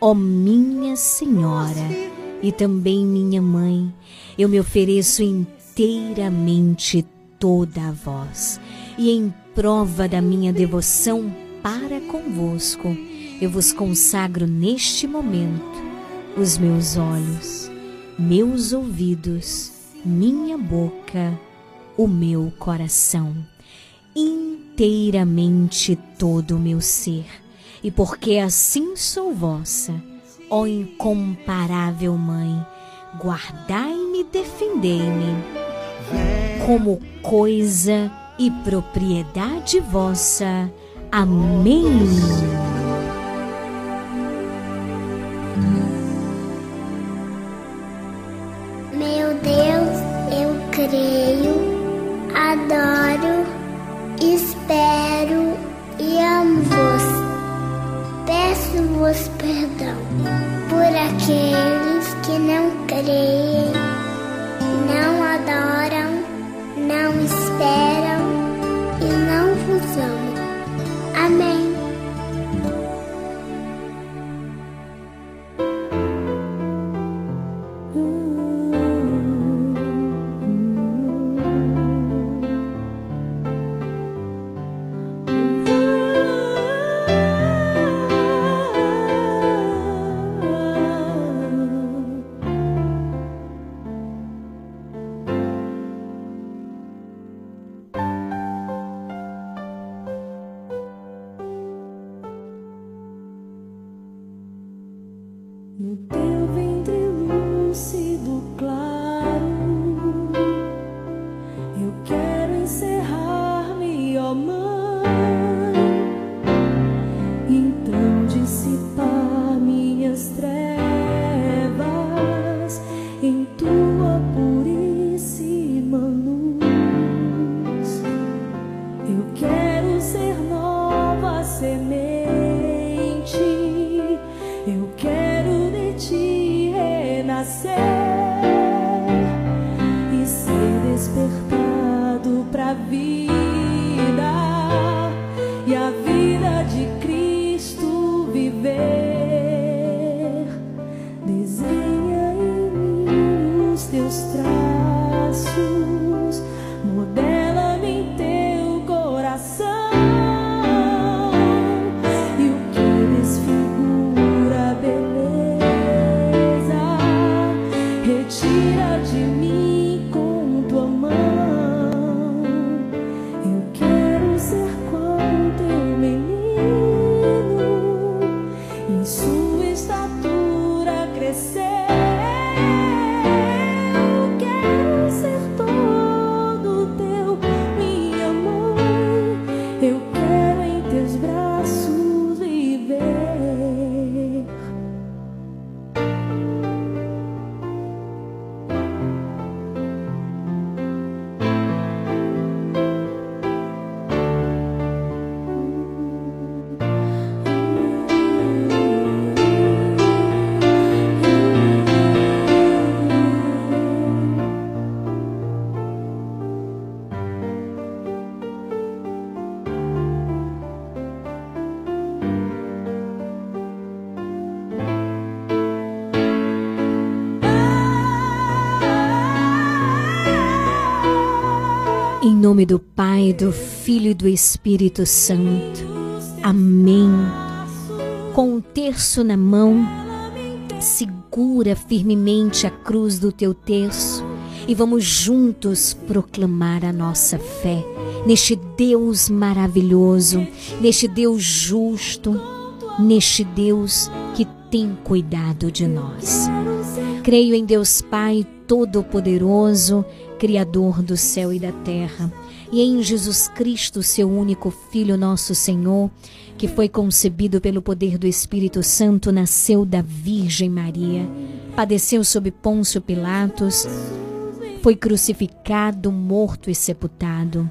S2: Ó minha Senhora e também minha mãe, eu me ofereço inteiramente toda a vós e em prova da minha devoção para convosco, eu vos consagro neste momento os meus olhos, meus ouvidos, minha boca, o meu coração, inteiramente todo o meu ser. E porque assim sou vossa, ó incomparável Mãe, guardai-me defendei-me como coisa e propriedade vossa. Amém.
S16: Creio, adoro, espero e amo-vos. Peço-vos perdão por aqueles que não creem,
S2: nome do Pai, do Filho e do Espírito Santo. Amém. Com o terço na mão, segura firmemente a cruz do teu terço e vamos juntos proclamar a nossa fé neste Deus maravilhoso, neste Deus justo, neste Deus que tem cuidado de nós. Creio em Deus Pai Todo-Poderoso, Criador do céu e da terra, e em Jesus Cristo, seu único Filho, nosso Senhor, que foi concebido pelo poder do Espírito Santo, nasceu da Virgem Maria, padeceu sob Pôncio Pilatos, foi crucificado, morto e sepultado.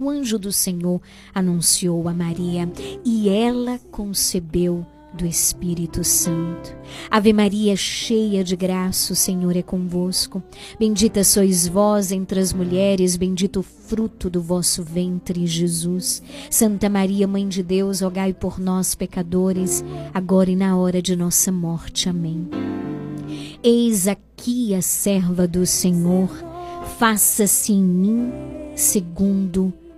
S2: o anjo do Senhor anunciou a Maria e ela concebeu do Espírito Santo. Ave Maria, cheia de graça, o Senhor é convosco. Bendita sois vós entre as mulheres, bendito o fruto do vosso ventre, Jesus. Santa Maria, Mãe de Deus, rogai por nós, pecadores, agora e na hora de nossa morte. Amém. Eis aqui a serva do Senhor, faça-se em mim segundo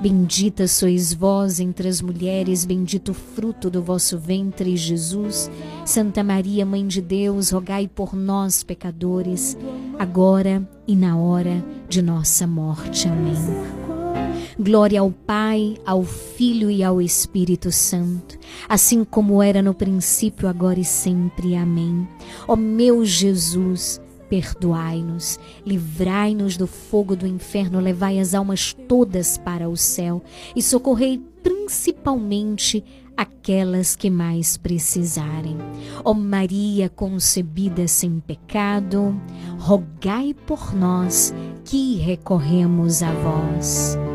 S2: Bendita sois vós entre as mulheres, bendito o fruto do vosso ventre, Jesus. Santa Maria, Mãe de Deus, rogai por nós, pecadores, agora e na hora de nossa morte. Amém. Glória ao Pai, ao Filho e ao Espírito Santo, assim como era no princípio, agora e sempre. Amém. Ó meu Jesus, perdoai-nos, livrai-nos do fogo do inferno, levai as almas todas para o céu e socorrei principalmente aquelas que mais precisarem. Ó Maria concebida sem pecado, rogai por nós que recorremos a vós.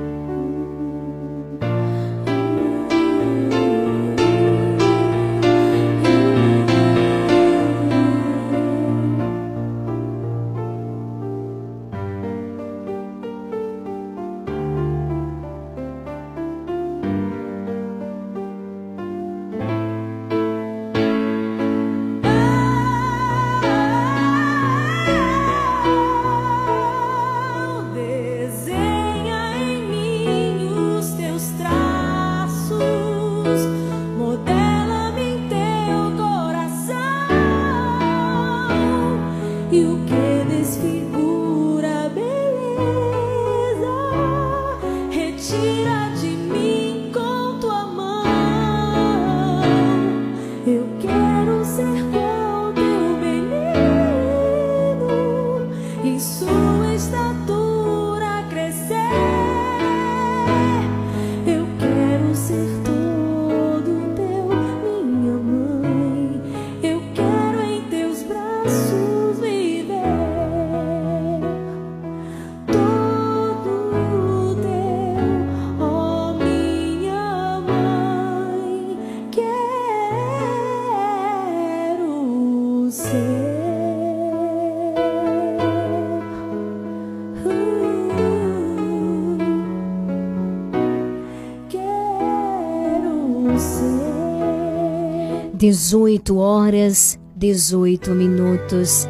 S2: 18 horas, 18 minutos.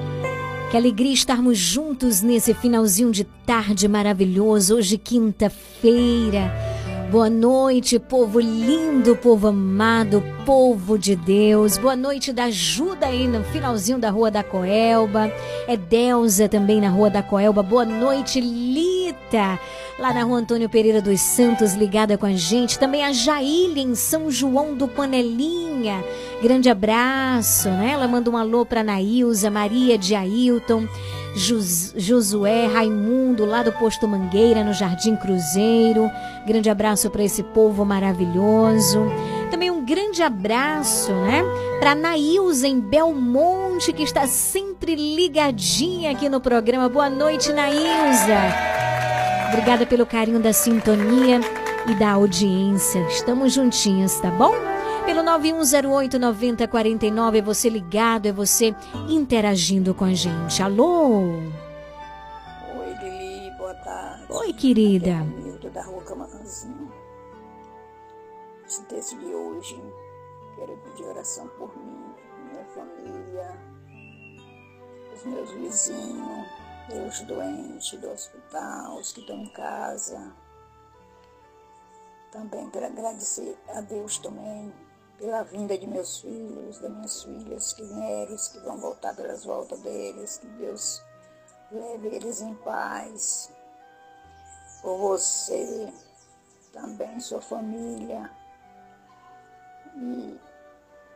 S2: Que alegria estarmos juntos nesse finalzinho de tarde maravilhoso, hoje quinta-feira. Boa noite, povo lindo, povo amado, povo de Deus. Boa noite da ajuda aí no finalzinho da Rua da Coelba. É Delza também na Rua da Coelba. Boa noite, Lita. Lá na Rua Antônio Pereira dos Santos, ligada com a gente. Também a Jaília em São João do Panelinha. Grande abraço, né? Ela manda um alô para Nailza, Maria de Ailton, Jos- Josué, Raimundo, lá do Posto Mangueira, no Jardim Cruzeiro. Grande abraço para esse povo maravilhoso. Também um grande abraço, né? Para Nailza em Belmonte. que está sempre ligadinha aqui no programa. Boa noite, Naísa. Obrigada pelo carinho da sintonia e da audiência. Estamos juntinhos, tá bom? Pelo 9108-9049 é você ligado, é você interagindo com a gente. Alô?
S17: Oi, Lili, boa tarde.
S2: Oi, querida.
S17: Aqui é da Rua Camacanzinho. Esse texto de hoje, quero pedir oração por mim, minha família, os meus vizinhos, os doentes do hospital, os que estão em casa. Também quero agradecer a Deus também pela vinda de meus filhos, das minhas filhas que vieram, que vão voltar pelas voltas deles, que Deus leve eles em paz. Por você, também sua família e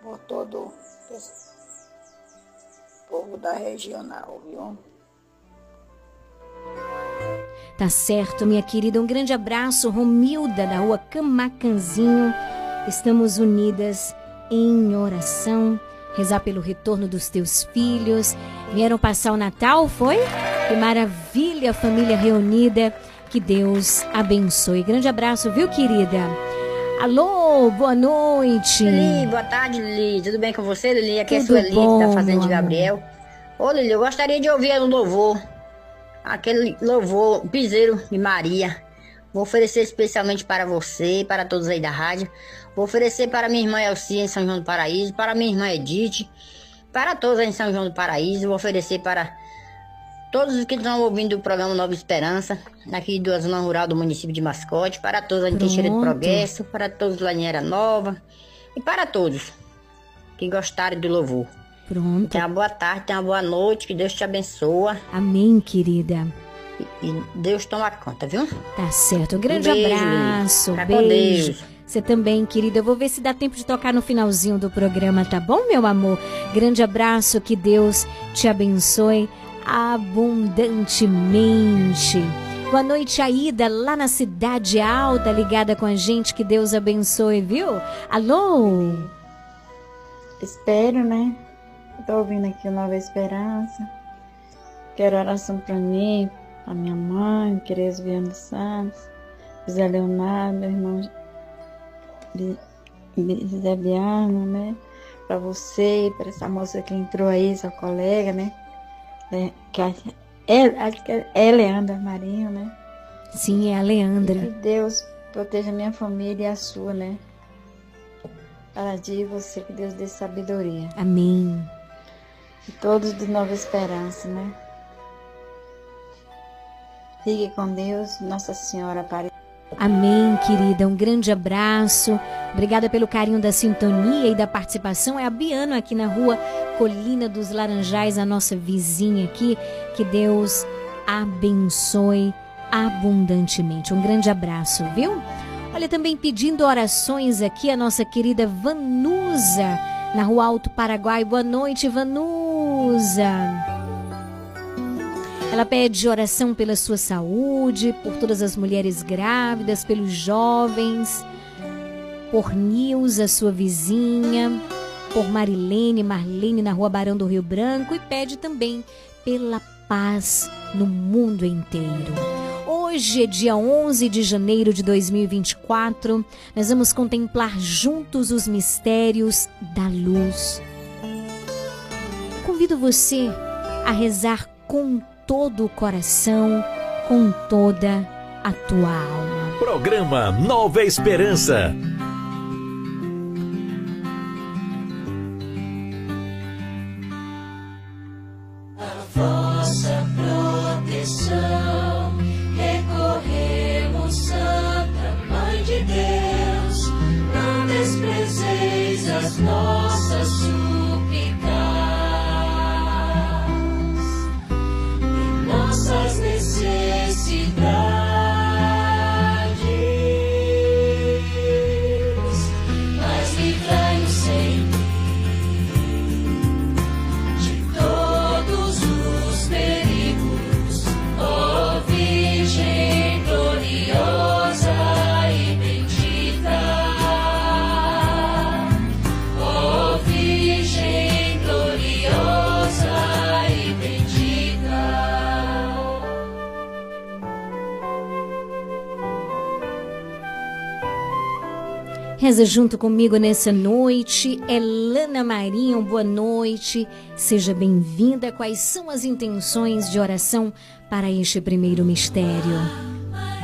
S17: por todo o povo da regional, viu?
S2: Tá certo, minha querida. Um grande abraço, Romilda, da rua Camacanzinho. Estamos unidas em oração, rezar pelo retorno dos teus filhos. Vieram passar o Natal, foi? Que maravilha, família reunida. Que Deus abençoe. Grande abraço, viu, querida? Alô, boa noite.
S18: Lili, boa tarde, Lili. Tudo bem com você, Lili? Aqui é
S2: Tudo
S18: a Sueli,
S2: bom,
S18: da Fazenda de
S2: meu
S18: Gabriel. Ô, Lili, eu gostaria de ouvir o louvor. Aquele louvor, Piseiro de Maria. Vou oferecer especialmente para você e para todos aí da rádio. Vou oferecer para minha irmã Elcia em São João do Paraíso, para minha irmã Edith, para todos aí em São João do Paraíso. Vou oferecer para todos os que estão ouvindo o programa Nova Esperança, aqui da zona rural do município de Mascote, para todos aí em Teixeira do. Progresso, para todos lá em Era Nova e para todos que gostarem do louvor.
S2: Pronto.
S18: Tenha uma boa tarde, tenha uma boa noite, que Deus te abençoa.
S2: Amém, querida.
S18: E, e Deus toma conta, viu?
S2: Tá certo. Um grande
S18: Um beijo,
S2: abraço.
S18: Lili. Fica com
S2: beijo.
S18: Deus.
S2: Você também, querida. Eu vou ver se dá tempo de tocar no finalzinho do programa, tá bom, meu amor? Grande abraço, que Deus te abençoe abundantemente. Boa noite, Aida, lá na Cidade Alta, ligada com a gente. Que Deus abençoe, viu? Alô?
S19: Espero, né? Tô ouvindo aqui o Nova Esperança. Quero oração pra mim, pra minha mãe, Tereza Viana Santos, José Leonardo, meu irmão José Biano, né? Pra você, pra essa moça que entrou aí, sua colega, né? É, que a- é, acho que é, Leandra Marinho, né?
S2: Sim, é a Leandra.
S19: E que Deus proteja a minha família e a sua, né? Para e você, que Deus dê sabedoria.
S2: Amém.
S19: E todos de Nova Esperança, né? Fique com Deus, Nossa Senhora Aparecida.
S2: Amém, querida. Um grande abraço. Obrigada pelo carinho da sintonia e da participação. É a Biano aqui na rua Colina dos Laranjais, a nossa vizinha aqui. Que Deus abençoe abundantemente. Um grande abraço, viu? Olha, também pedindo orações aqui a nossa querida Vanusa, na rua Alto Paraguai. Boa noite, Vanusa. Ela pede oração pela sua saúde, por todas as mulheres grávidas, pelos jovens, por Nilza, sua vizinha, por Marilene, Marlene na Rua Barão do Rio Branco e pede também pela paz no mundo inteiro. Hoje é dia 11 de janeiro de 2024. Nós vamos contemplar juntos os mistérios da luz. Convido você a rezar com todo o coração, com toda a tua alma.
S1: Programa Nova Esperança.
S7: vossa proteção. Desprezeis as nossas
S2: Reza junto comigo nessa noite. Elana Marinho, boa noite. Seja bem-vinda. Quais são as intenções de oração para este primeiro mistério?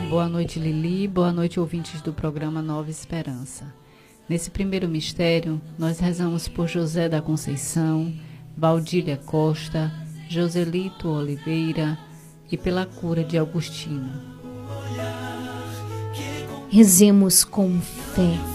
S20: Boa noite, Lili. Boa noite, ouvintes do programa Nova Esperança. Nesse primeiro mistério, nós rezamos por José da Conceição, Valdília Costa, Joselito Oliveira e pela cura de Agostinho.
S2: Rezemos com fé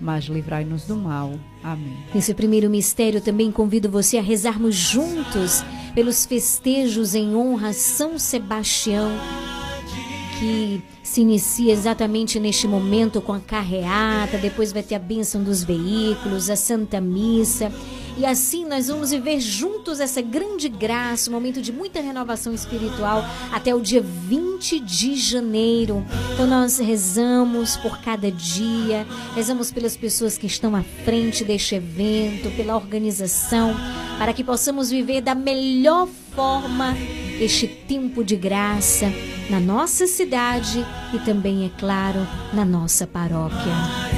S20: mas livrai-nos do mal. Amém.
S2: Nesse primeiro mistério também convido você a rezarmos juntos pelos festejos em honra a São Sebastião, que se inicia exatamente neste momento com a carreata, depois vai ter a bênção dos veículos, a Santa Missa. E assim nós vamos viver juntos essa grande graça, um momento de muita renovação espiritual até o dia 20 de janeiro. Então nós rezamos por cada dia, rezamos pelas pessoas que estão à frente deste evento, pela organização, para que possamos viver da melhor forma este tempo de graça na nossa cidade e também, é claro, na nossa paróquia.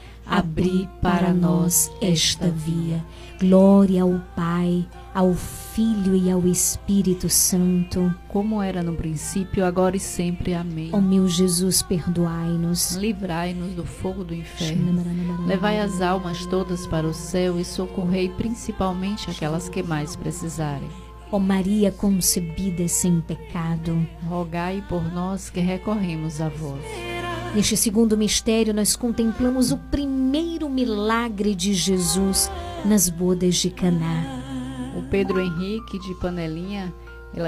S2: abri para nós esta via. Glória ao Pai, ao Filho e ao Espírito Santo,
S20: como era no princípio, agora e sempre. Amém.
S2: Ó meu Jesus, perdoai-nos.
S20: Livrai-nos do fogo do inferno. Levai as almas todas para o céu e socorrei principalmente aquelas que mais precisarem.
S2: Ó Maria concebida sem pecado,
S20: rogai por nós que recorremos a vós.
S2: Neste segundo mistério, nós contemplamos o primeiro milagre de Jesus nas bodas de Caná.
S20: O Pedro Henrique de Panelinha,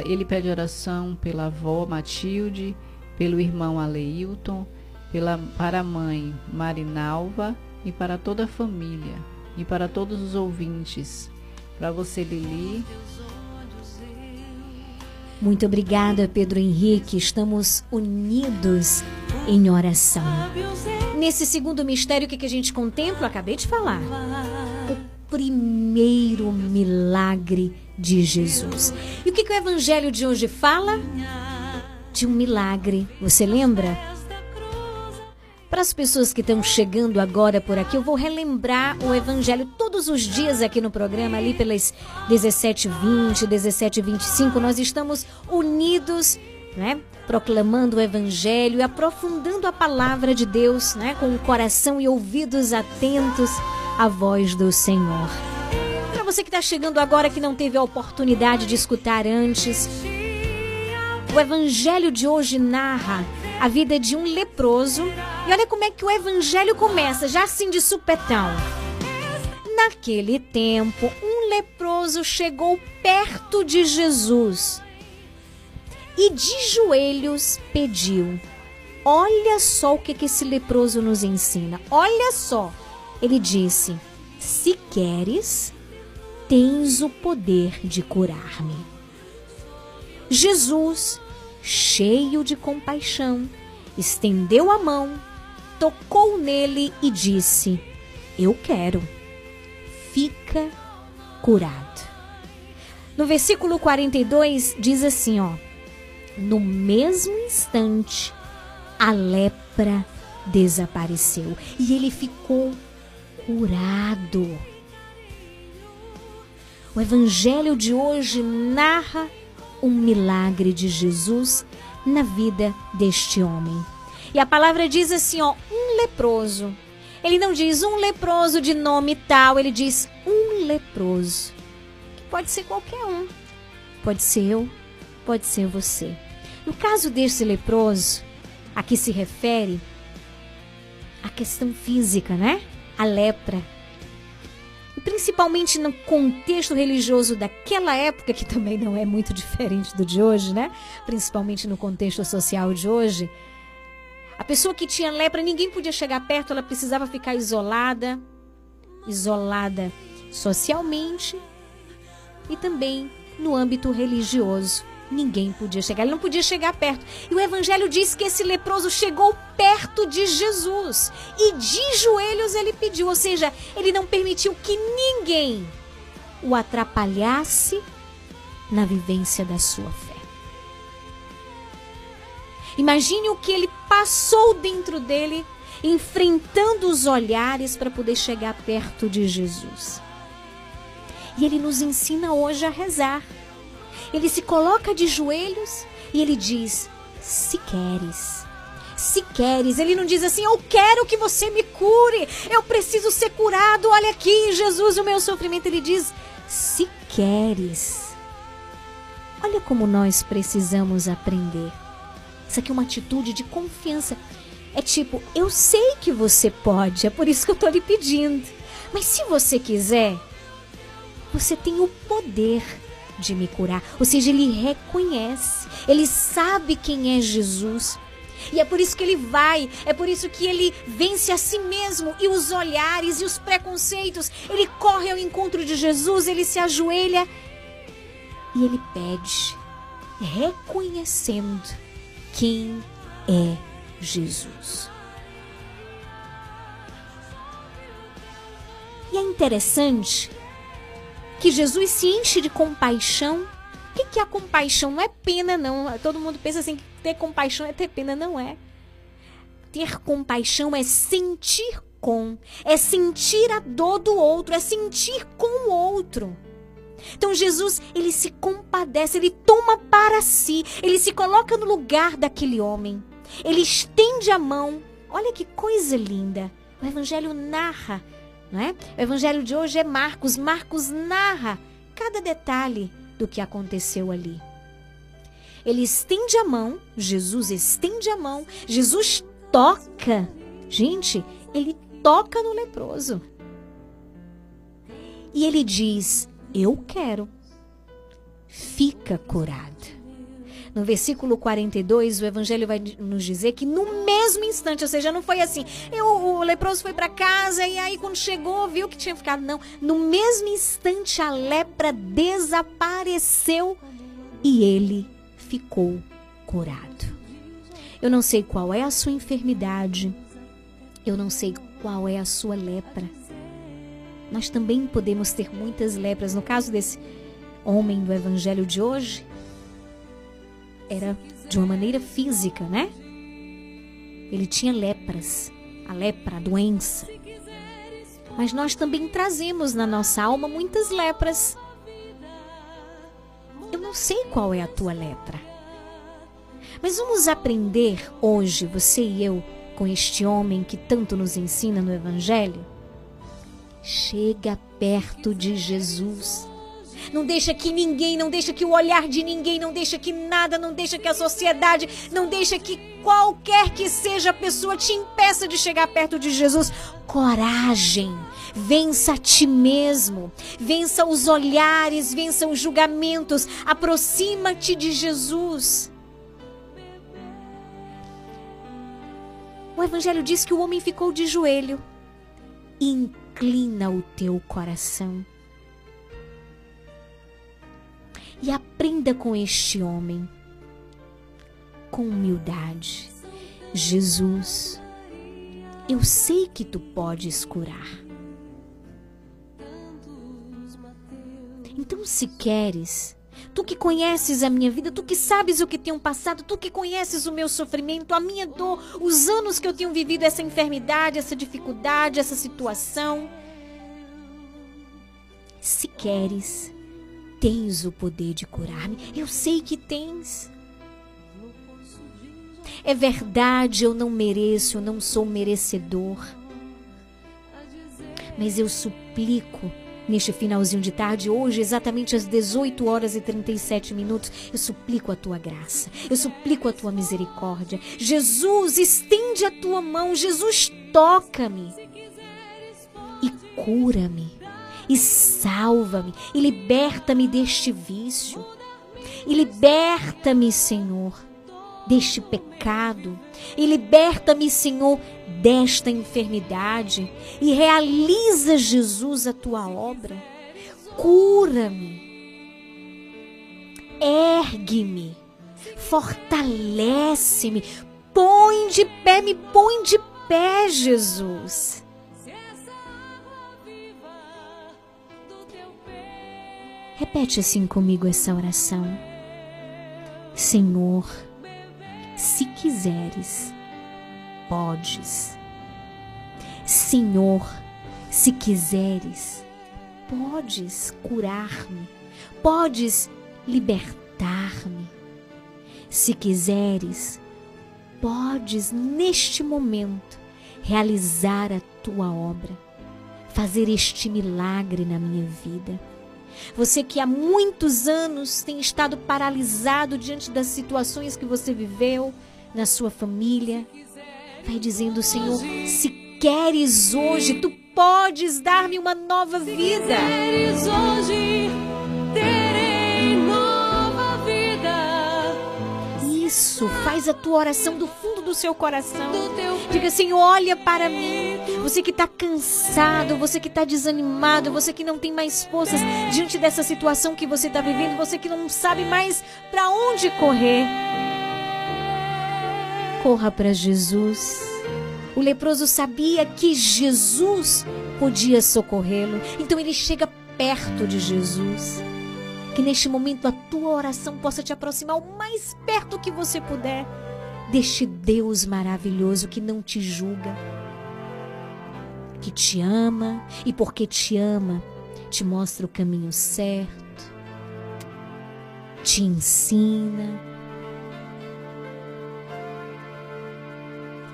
S20: ele pede oração pela avó Matilde, pelo irmão Aleilton, pela, para a mãe Marinalva e para toda a família e para todos os ouvintes. Para você, Lili.
S2: Muito obrigada, Pedro Henrique. Estamos unidos em oração. Nesse segundo mistério, o que, a gente contempla? Acabei de falar. O primeiro milagre de Jesus. E o que, que o evangelho de hoje fala? De um milagre. Você lembra? Para as pessoas que estão chegando agora por aqui, eu vou relembrar o Evangelho todos os dias aqui no programa, ali pelas 17h20, 17h25. Nós estamos unidos, né? Proclamando o Evangelho e aprofundando a palavra de Deus, né? Com o coração e ouvidos atentos à voz do Senhor. Para você que está chegando agora, que não teve a oportunidade de escutar antes, o Evangelho de hoje narra a vida de um leproso. E olha como é que o Evangelho começa, já assim de supetão. Naquele tempo, um leproso chegou perto de Jesus e de joelhos pediu. Olha só o que, esse leproso nos ensina. Olha só. Ele disse: Se queres, tens o poder de curar-me. Jesus, cheio de compaixão, estendeu a mão, tocou nele e disse: Eu quero. Fica curado. No versículo 42 diz assim, ó: No mesmo instante, a lepra desapareceu e ele ficou curado. O evangelho de hoje narra um milagre de Jesus na vida deste homem. E a palavra diz assim, ó, um leproso. Ele não diz um leproso de nome tal, ele diz um leproso. Que pode ser qualquer um. Pode ser eu, pode ser você. No caso desse leproso, a que se refere a questão física, né? A lepra. E principalmente no contexto religioso daquela época, que também não é muito <laughs> diferente do de hoje, né? Principalmente no contexto social de hoje. A pessoa que tinha lepra, ninguém podia chegar perto, ela precisava ficar isolada, isolada socialmente e também no âmbito religioso. Ninguém podia chegar, ele não podia chegar perto. E o evangelho diz que esse leproso chegou perto de Jesus e de joelhos ele pediu, ou seja, ele não permitiu que ninguém o atrapalhasse na vivência da sua fé. Imagine o que ele passou dentro dele, enfrentando os olhares para poder chegar perto de Jesus. E ele nos ensina hoje a rezar. Ele se coloca de joelhos e ele diz: Se queres. Se queres, ele não diz assim, eu quero que você me cure, eu preciso ser curado, olha aqui, Jesus, o meu sofrimento. Ele diz, se queres. Olha como nós precisamos aprender. Isso aqui é uma atitude de confiança. É tipo, eu sei que você pode, é por isso que eu tô lhe pedindo. Mas se você quiser, você tem o poder de me curar. Ou seja, ele reconhece, ele sabe quem é Jesus. E é por isso que ele vai, é por isso que ele vence a si mesmo e os olhares e os preconceitos. Ele corre ao encontro de Jesus, ele se ajoelha e ele pede, reconhecendo quem é Jesus. E é interessante que Jesus se enche de compaixão. O que, que é a compaixão? Não é pena, não. Todo mundo pensa assim que ter compaixão é ter pena. Não é. Ter compaixão é sentir com, é sentir a dor do outro, é sentir com o outro. Então Jesus, ele se compadece, ele toma para si, ele se coloca no lugar daquele homem. Ele estende a mão. Olha que coisa linda. O evangelho narra, não é? O evangelho de hoje é Marcos. Marcos narra cada detalhe do que aconteceu ali. Ele estende a mão, Jesus estende a mão, Jesus toca. Gente, ele toca no leproso. E ele diz: Eu quero. Fica curado. No versículo 42, o evangelho vai nos dizer que no mesmo instante, ou seja, não foi assim, eu, o leproso foi para casa e aí quando chegou viu que tinha ficado. Não, no mesmo instante a lepra desapareceu e ele ficou curado. Eu não sei qual é a sua enfermidade, eu não sei qual é a sua lepra. Nós também podemos ter muitas lepras. No caso desse homem do evangelho de hoje, era de uma maneira física, né? Ele tinha lepras, a lepra, a doença. Mas nós também trazemos na nossa alma muitas lepras. Eu não sei qual é a tua lepra. Mas vamos aprender hoje, você e eu, com este homem que tanto nos ensina no Evangelho? Chega perto de Jesus. Não deixa que ninguém, não deixa que o olhar de ninguém, não deixa que nada, não deixa que a sociedade, não deixa que qualquer que seja a pessoa te impeça de chegar perto de Jesus. Coragem. Vença a ti mesmo. Vença os olhares, vença os julgamentos. Aproxima-te de Jesus. O Evangelho diz que o homem ficou de joelho. Inclina o teu coração e aprenda com este homem, com humildade. Jesus, eu sei que tu podes curar. Então, se queres, tu que conheces a minha vida, tu que sabes o que tenho passado, tu que conheces o meu sofrimento, a minha dor, os anos que eu tenho vivido essa enfermidade, essa dificuldade, essa situação. Se queres, tens o poder de curar-me. Eu sei que tens. É verdade, eu não mereço, eu não sou merecedor. Mas eu suplico neste finalzinho de tarde, hoje, exatamente às 18 horas e 37 minutos, eu suplico a tua graça, eu suplico a tua misericórdia. Jesus, estende a tua mão, Jesus, toca-me e cura-me e salva-me e liberta-me deste vício. E liberta-me, Senhor, deste pecado. E liberta-me, Senhor, desta enfermidade. E realiza, Jesus, a tua obra. Cura-me. Ergue-me. Fortalece-me. Põe de pé, me põe de pé, Jesus. Repete assim comigo essa oração. Senhor, se quiseres, podes. Senhor, se quiseres, podes curar-me, podes libertar-me. Se quiseres, podes neste momento realizar a tua obra, fazer este milagre na minha vida você que há muitos anos tem estado paralisado diante das situações que você viveu na sua família, vai dizendo, Senhor, se queres hoje, tu podes dar-me uma nova vida. Se queres hoje, Isso, faz a tua oração do fundo do seu coração. Diga assim: olha para mim. Você que está cansado, você que está desanimado, você que não tem mais forças diante dessa situação que você está vivendo, você que não sabe mais para onde correr. Corra para Jesus. O leproso sabia que Jesus podia socorrê-lo, então ele chega perto de Jesus. Que neste momento a tua oração possa te aproximar o mais perto que você puder deste Deus maravilhoso que não te julga, que te ama e porque te ama, te mostra o caminho certo, te ensina.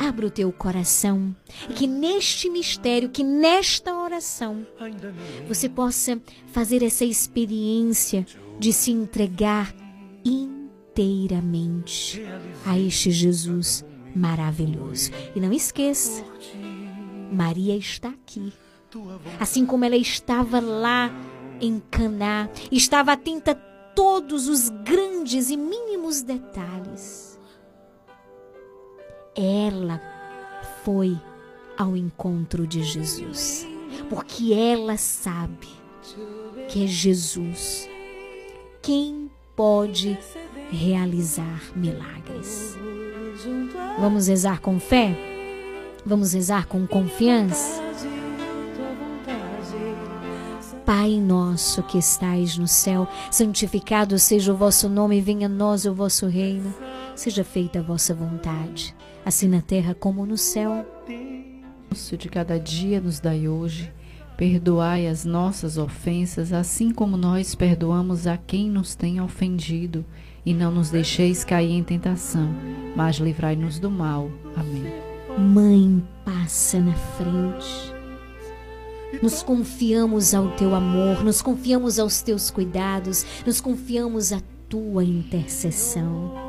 S2: Abra o teu coração e que neste mistério, que nesta oração, você possa fazer essa experiência de se entregar inteiramente a este Jesus maravilhoso. E não esqueça, Maria está aqui. Assim como ela estava lá em Caná, estava atenta a todos os grandes e mínimos detalhes. Ela foi ao encontro de Jesus, porque ela sabe que é Jesus quem pode realizar milagres. Vamos rezar com fé? Vamos rezar com confiança? Pai nosso que estais no céu, santificado seja o vosso nome, venha a nós o vosso reino, seja feita a vossa vontade, assim na terra como no céu.
S20: Nosso de cada dia nos dai hoje, perdoai as nossas ofensas, assim como nós perdoamos a quem nos tem ofendido, e não nos deixeis cair em tentação, mas livrai-nos do mal. Amém.
S2: Mãe, passa na frente. Nos confiamos ao teu amor, nos confiamos aos teus cuidados, nos confiamos à tua intercessão.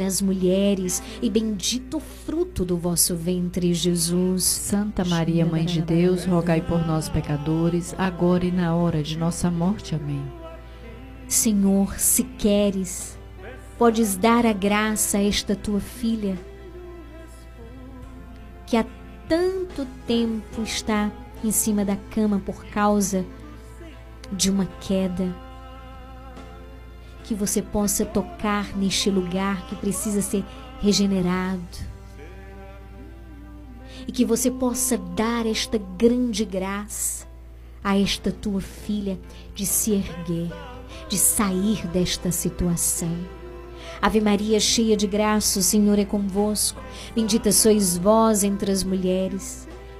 S2: as mulheres, e bendito o fruto do vosso ventre, Jesus.
S20: Santa Maria, Mãe de Deus, rogai por nós, pecadores, agora e na hora de nossa morte. Amém.
S2: Senhor, se queres, podes dar a graça a esta tua filha, que há tanto tempo está em cima da cama por causa de uma queda. Que você possa tocar neste lugar que precisa ser regenerado. E que você possa dar esta grande graça a esta tua filha de se erguer, de sair desta situação. Ave Maria, cheia de graça, o Senhor é convosco. Bendita sois vós entre as mulheres.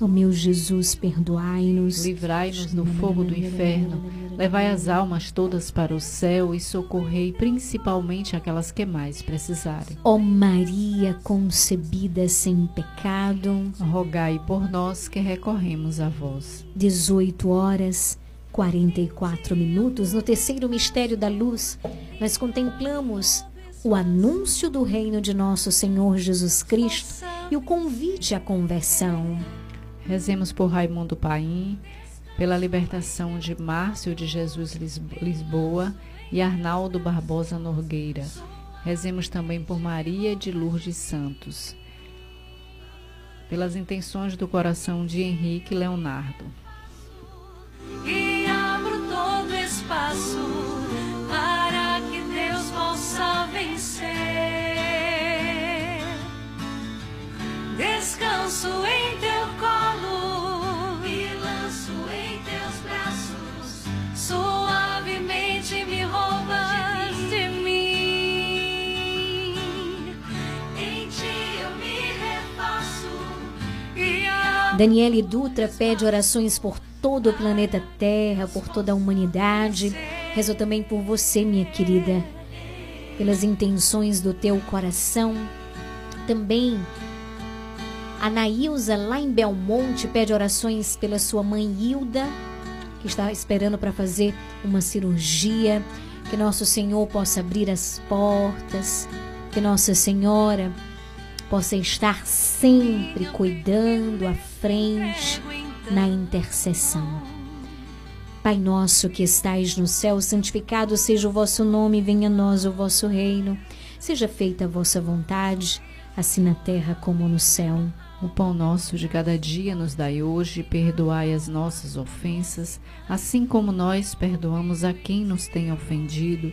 S2: Ó meu Jesus, perdoai-nos.
S20: Livrai-nos do fogo do inferno. Levai as almas todas para o céu e socorrei principalmente aquelas que mais precisarem.
S2: Ó Maria concebida sem pecado,
S20: rogai por nós que recorremos a vós.
S2: 18 horas 44 minutos no terceiro mistério da luz, nós contemplamos o anúncio do reino de nosso Senhor Jesus Cristo e o convite à conversão.
S20: Rezemos por Raimundo Paim, pela libertação de Márcio de Jesus Lisboa e Arnaldo Barbosa Norgueira. Rezemos também por Maria de Lourdes Santos, pelas intenções do coração de Henrique Leonardo.
S7: E abro todo
S21: espaço para que Deus possa vencer. Descanso em teu colo
S2: Daniele Dutra pede orações por todo o planeta Terra, por toda a humanidade. Rezo também por você, minha querida, pelas intenções do teu coração. Também a Nailza, lá em Belmonte, pede orações pela sua mãe Hilda, que está esperando para fazer uma cirurgia. Que Nosso Senhor possa abrir as portas, que Nossa Senhora possa estar sempre cuidando à frente na intercessão. Pai nosso que estais no céu, santificado seja o vosso nome, venha a nós o vosso reino. Seja feita a vossa vontade, assim na terra como no céu.
S20: O pão nosso de cada dia nos dai hoje, perdoai as nossas ofensas, assim como nós perdoamos a quem nos tem ofendido,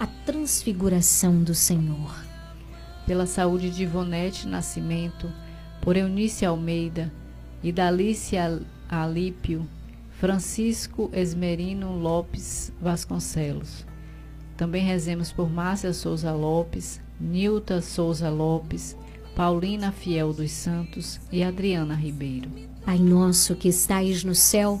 S2: a transfiguração do Senhor.
S20: Pela saúde de Ivonete Nascimento, por Eunice Almeida e da Alice Alípio, Francisco Esmerino Lopes Vasconcelos. Também rezemos por Márcia Souza Lopes, Nilta Souza Lopes, Paulina Fiel dos Santos e Adriana Ribeiro.
S2: Pai nosso que estais no céu,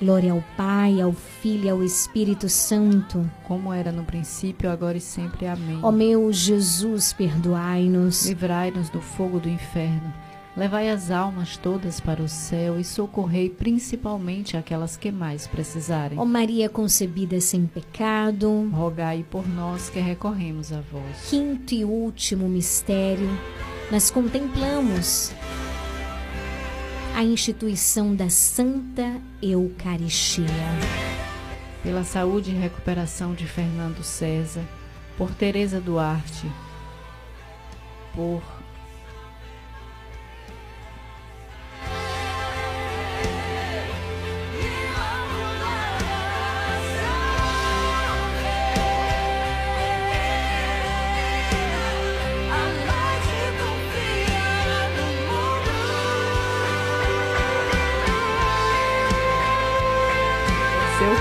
S2: Glória ao Pai, ao Filho e ao Espírito Santo.
S20: Como era no princípio, agora e sempre. Amém.
S2: Ó meu Jesus, perdoai-nos.
S20: Livrai-nos do fogo do inferno. Levai as almas todas para o céu e socorrei principalmente aquelas que mais precisarem.
S2: Ó Maria concebida sem pecado.
S20: Rogai por nós que recorremos a vós.
S2: Quinto e último mistério, nós contemplamos a instituição da Santa Eucaristia.
S20: Pela saúde e recuperação de Fernando César, por Teresa Duarte, por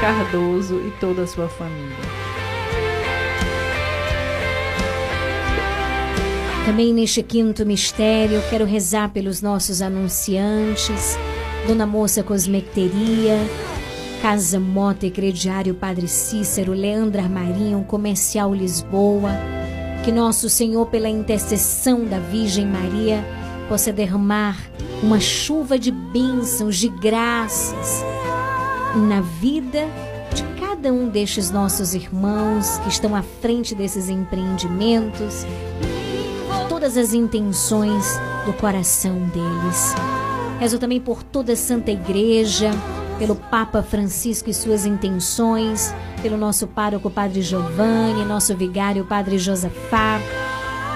S20: Cardoso e toda a sua família.
S2: Também neste quinto mistério, quero rezar pelos nossos anunciantes, Dona Moça Cosmecteria, Casa Mota e Crediário Padre Cícero, Leandra Marinho, Comercial Lisboa. Que nosso Senhor, pela intercessão da Virgem Maria, possa derramar uma chuva de bênçãos, de graças na vida de cada um destes nossos irmãos que estão à frente desses empreendimentos, todas as intenções do coração deles. Rezo também por toda a Santa Igreja, pelo Papa Francisco e suas intenções, pelo nosso pároco Padre Giovanni, nosso vigário Padre Josafá,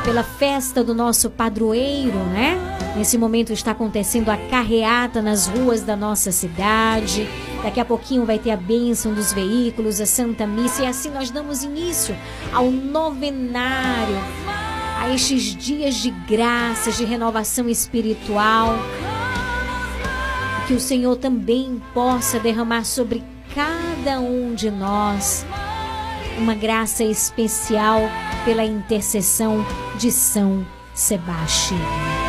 S2: pela festa do nosso padroeiro, né? Nesse momento está acontecendo a carreata nas ruas da nossa cidade. Daqui a pouquinho vai ter a bênção dos veículos, a Santa Missa, e assim nós damos início ao novenário, a estes dias de graças, de renovação espiritual. Que o Senhor também possa derramar sobre cada um de nós uma graça especial pela intercessão de São Sebastião.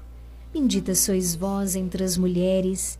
S2: Bendita sois vós entre as mulheres,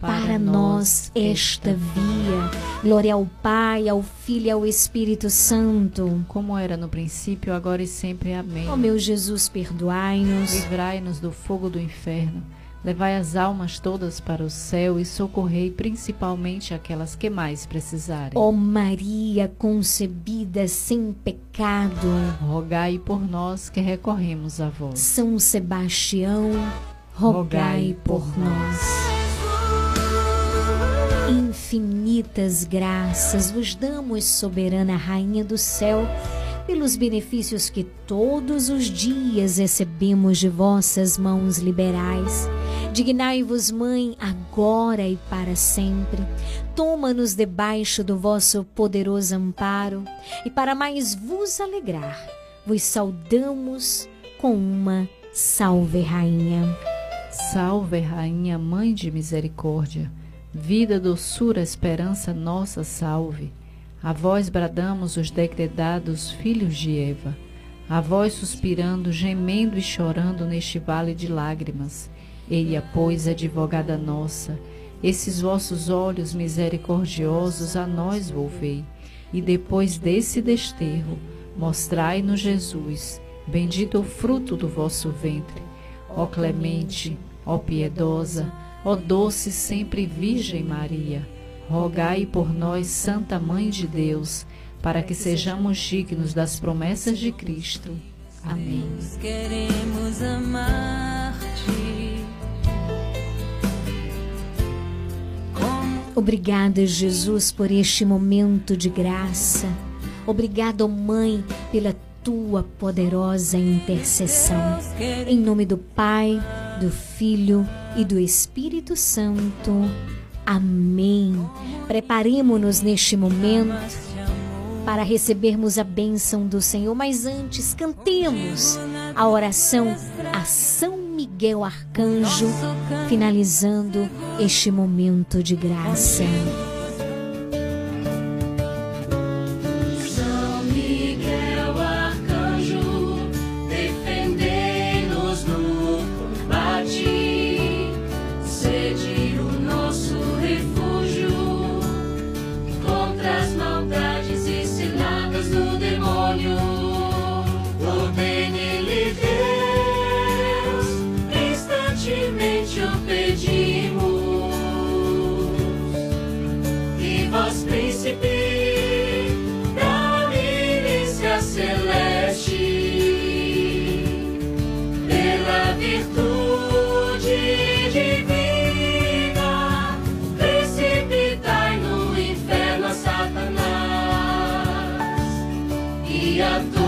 S2: para, nós esta via. Glória ao Pai, ao Filho e ao Espírito Santo.
S20: como era no princípio, agora e sempre. Amém.
S2: Ó meu Jesus, perdoai-nos.
S20: Livrai-nos do fogo do inferno. Levai as almas todas para o céu e socorrei principalmente aquelas que mais precisarem.
S2: Ó Maria concebida sem pecado.
S20: Rogai por nós que recorremos a vós.
S2: São Sebastião, rogai por nós. Infinitas graças vos damos, soberana Rainha do céu, pelos benefícios que todos os dias recebemos de vossas mãos liberais. Dignai-vos, Mãe, agora e para sempre. Toma-nos debaixo do vosso poderoso amparo, e para mais vos alegrar, vos saudamos com uma salve, Rainha.
S20: Salve, Rainha, Mãe de Misericórdia, vida, doçura, esperança nossa, salve. A vós bradamos os degredados filhos de Eva, a vós suspirando, gemendo e chorando neste vale de lágrimas. Eia, pois, advogada nossa, esses vossos olhos misericordiosos a nós volvei. e depois desse desterro, mostrai-nos Jesus, bendito o fruto do vosso ventre. Ó clemente, ó piedosa, ó doce sempre Virgem Maria, rogai por nós, Santa Mãe de Deus, para que sejamos dignos das promessas de Cristo. Amém.
S6: Queremos amar-te.
S2: Obrigada, Jesus, por este momento de graça. Obrigado, Mãe, pela tua poderosa intercessão. Em nome do Pai, do Filho e do Espírito Santo. Amém. Preparemos-nos neste momento para recebermos a bênção do Senhor, mas antes cantemos a oração a São Miguel Arcanjo, finalizando este momento de graça.
S7: E a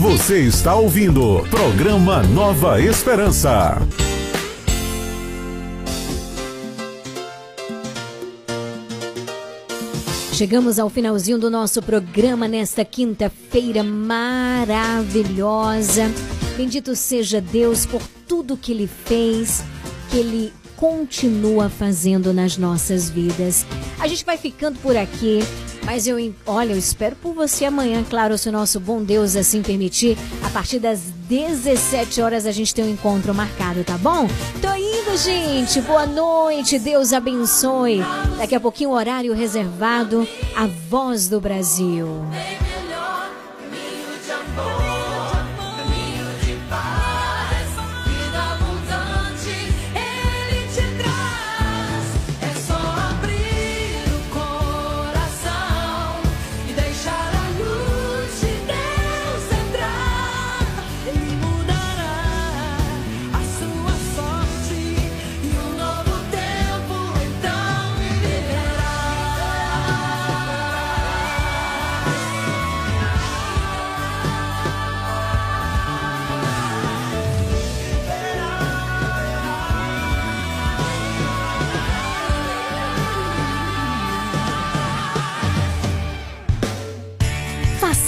S4: Você está ouvindo programa Nova Esperança.
S2: Chegamos ao finalzinho do nosso programa nesta quinta-feira maravilhosa. Bendito seja Deus por tudo que Ele fez, que Ele continua fazendo nas nossas vidas. A gente vai ficando por aqui, mas eu, olha, eu espero por você amanhã, claro, se o nosso bom Deus assim permitir. A partir das 17 horas a gente tem um encontro marcado, tá bom? Tô indo, gente. Boa noite. Deus abençoe. Daqui a pouquinho horário reservado a Voz do Brasil.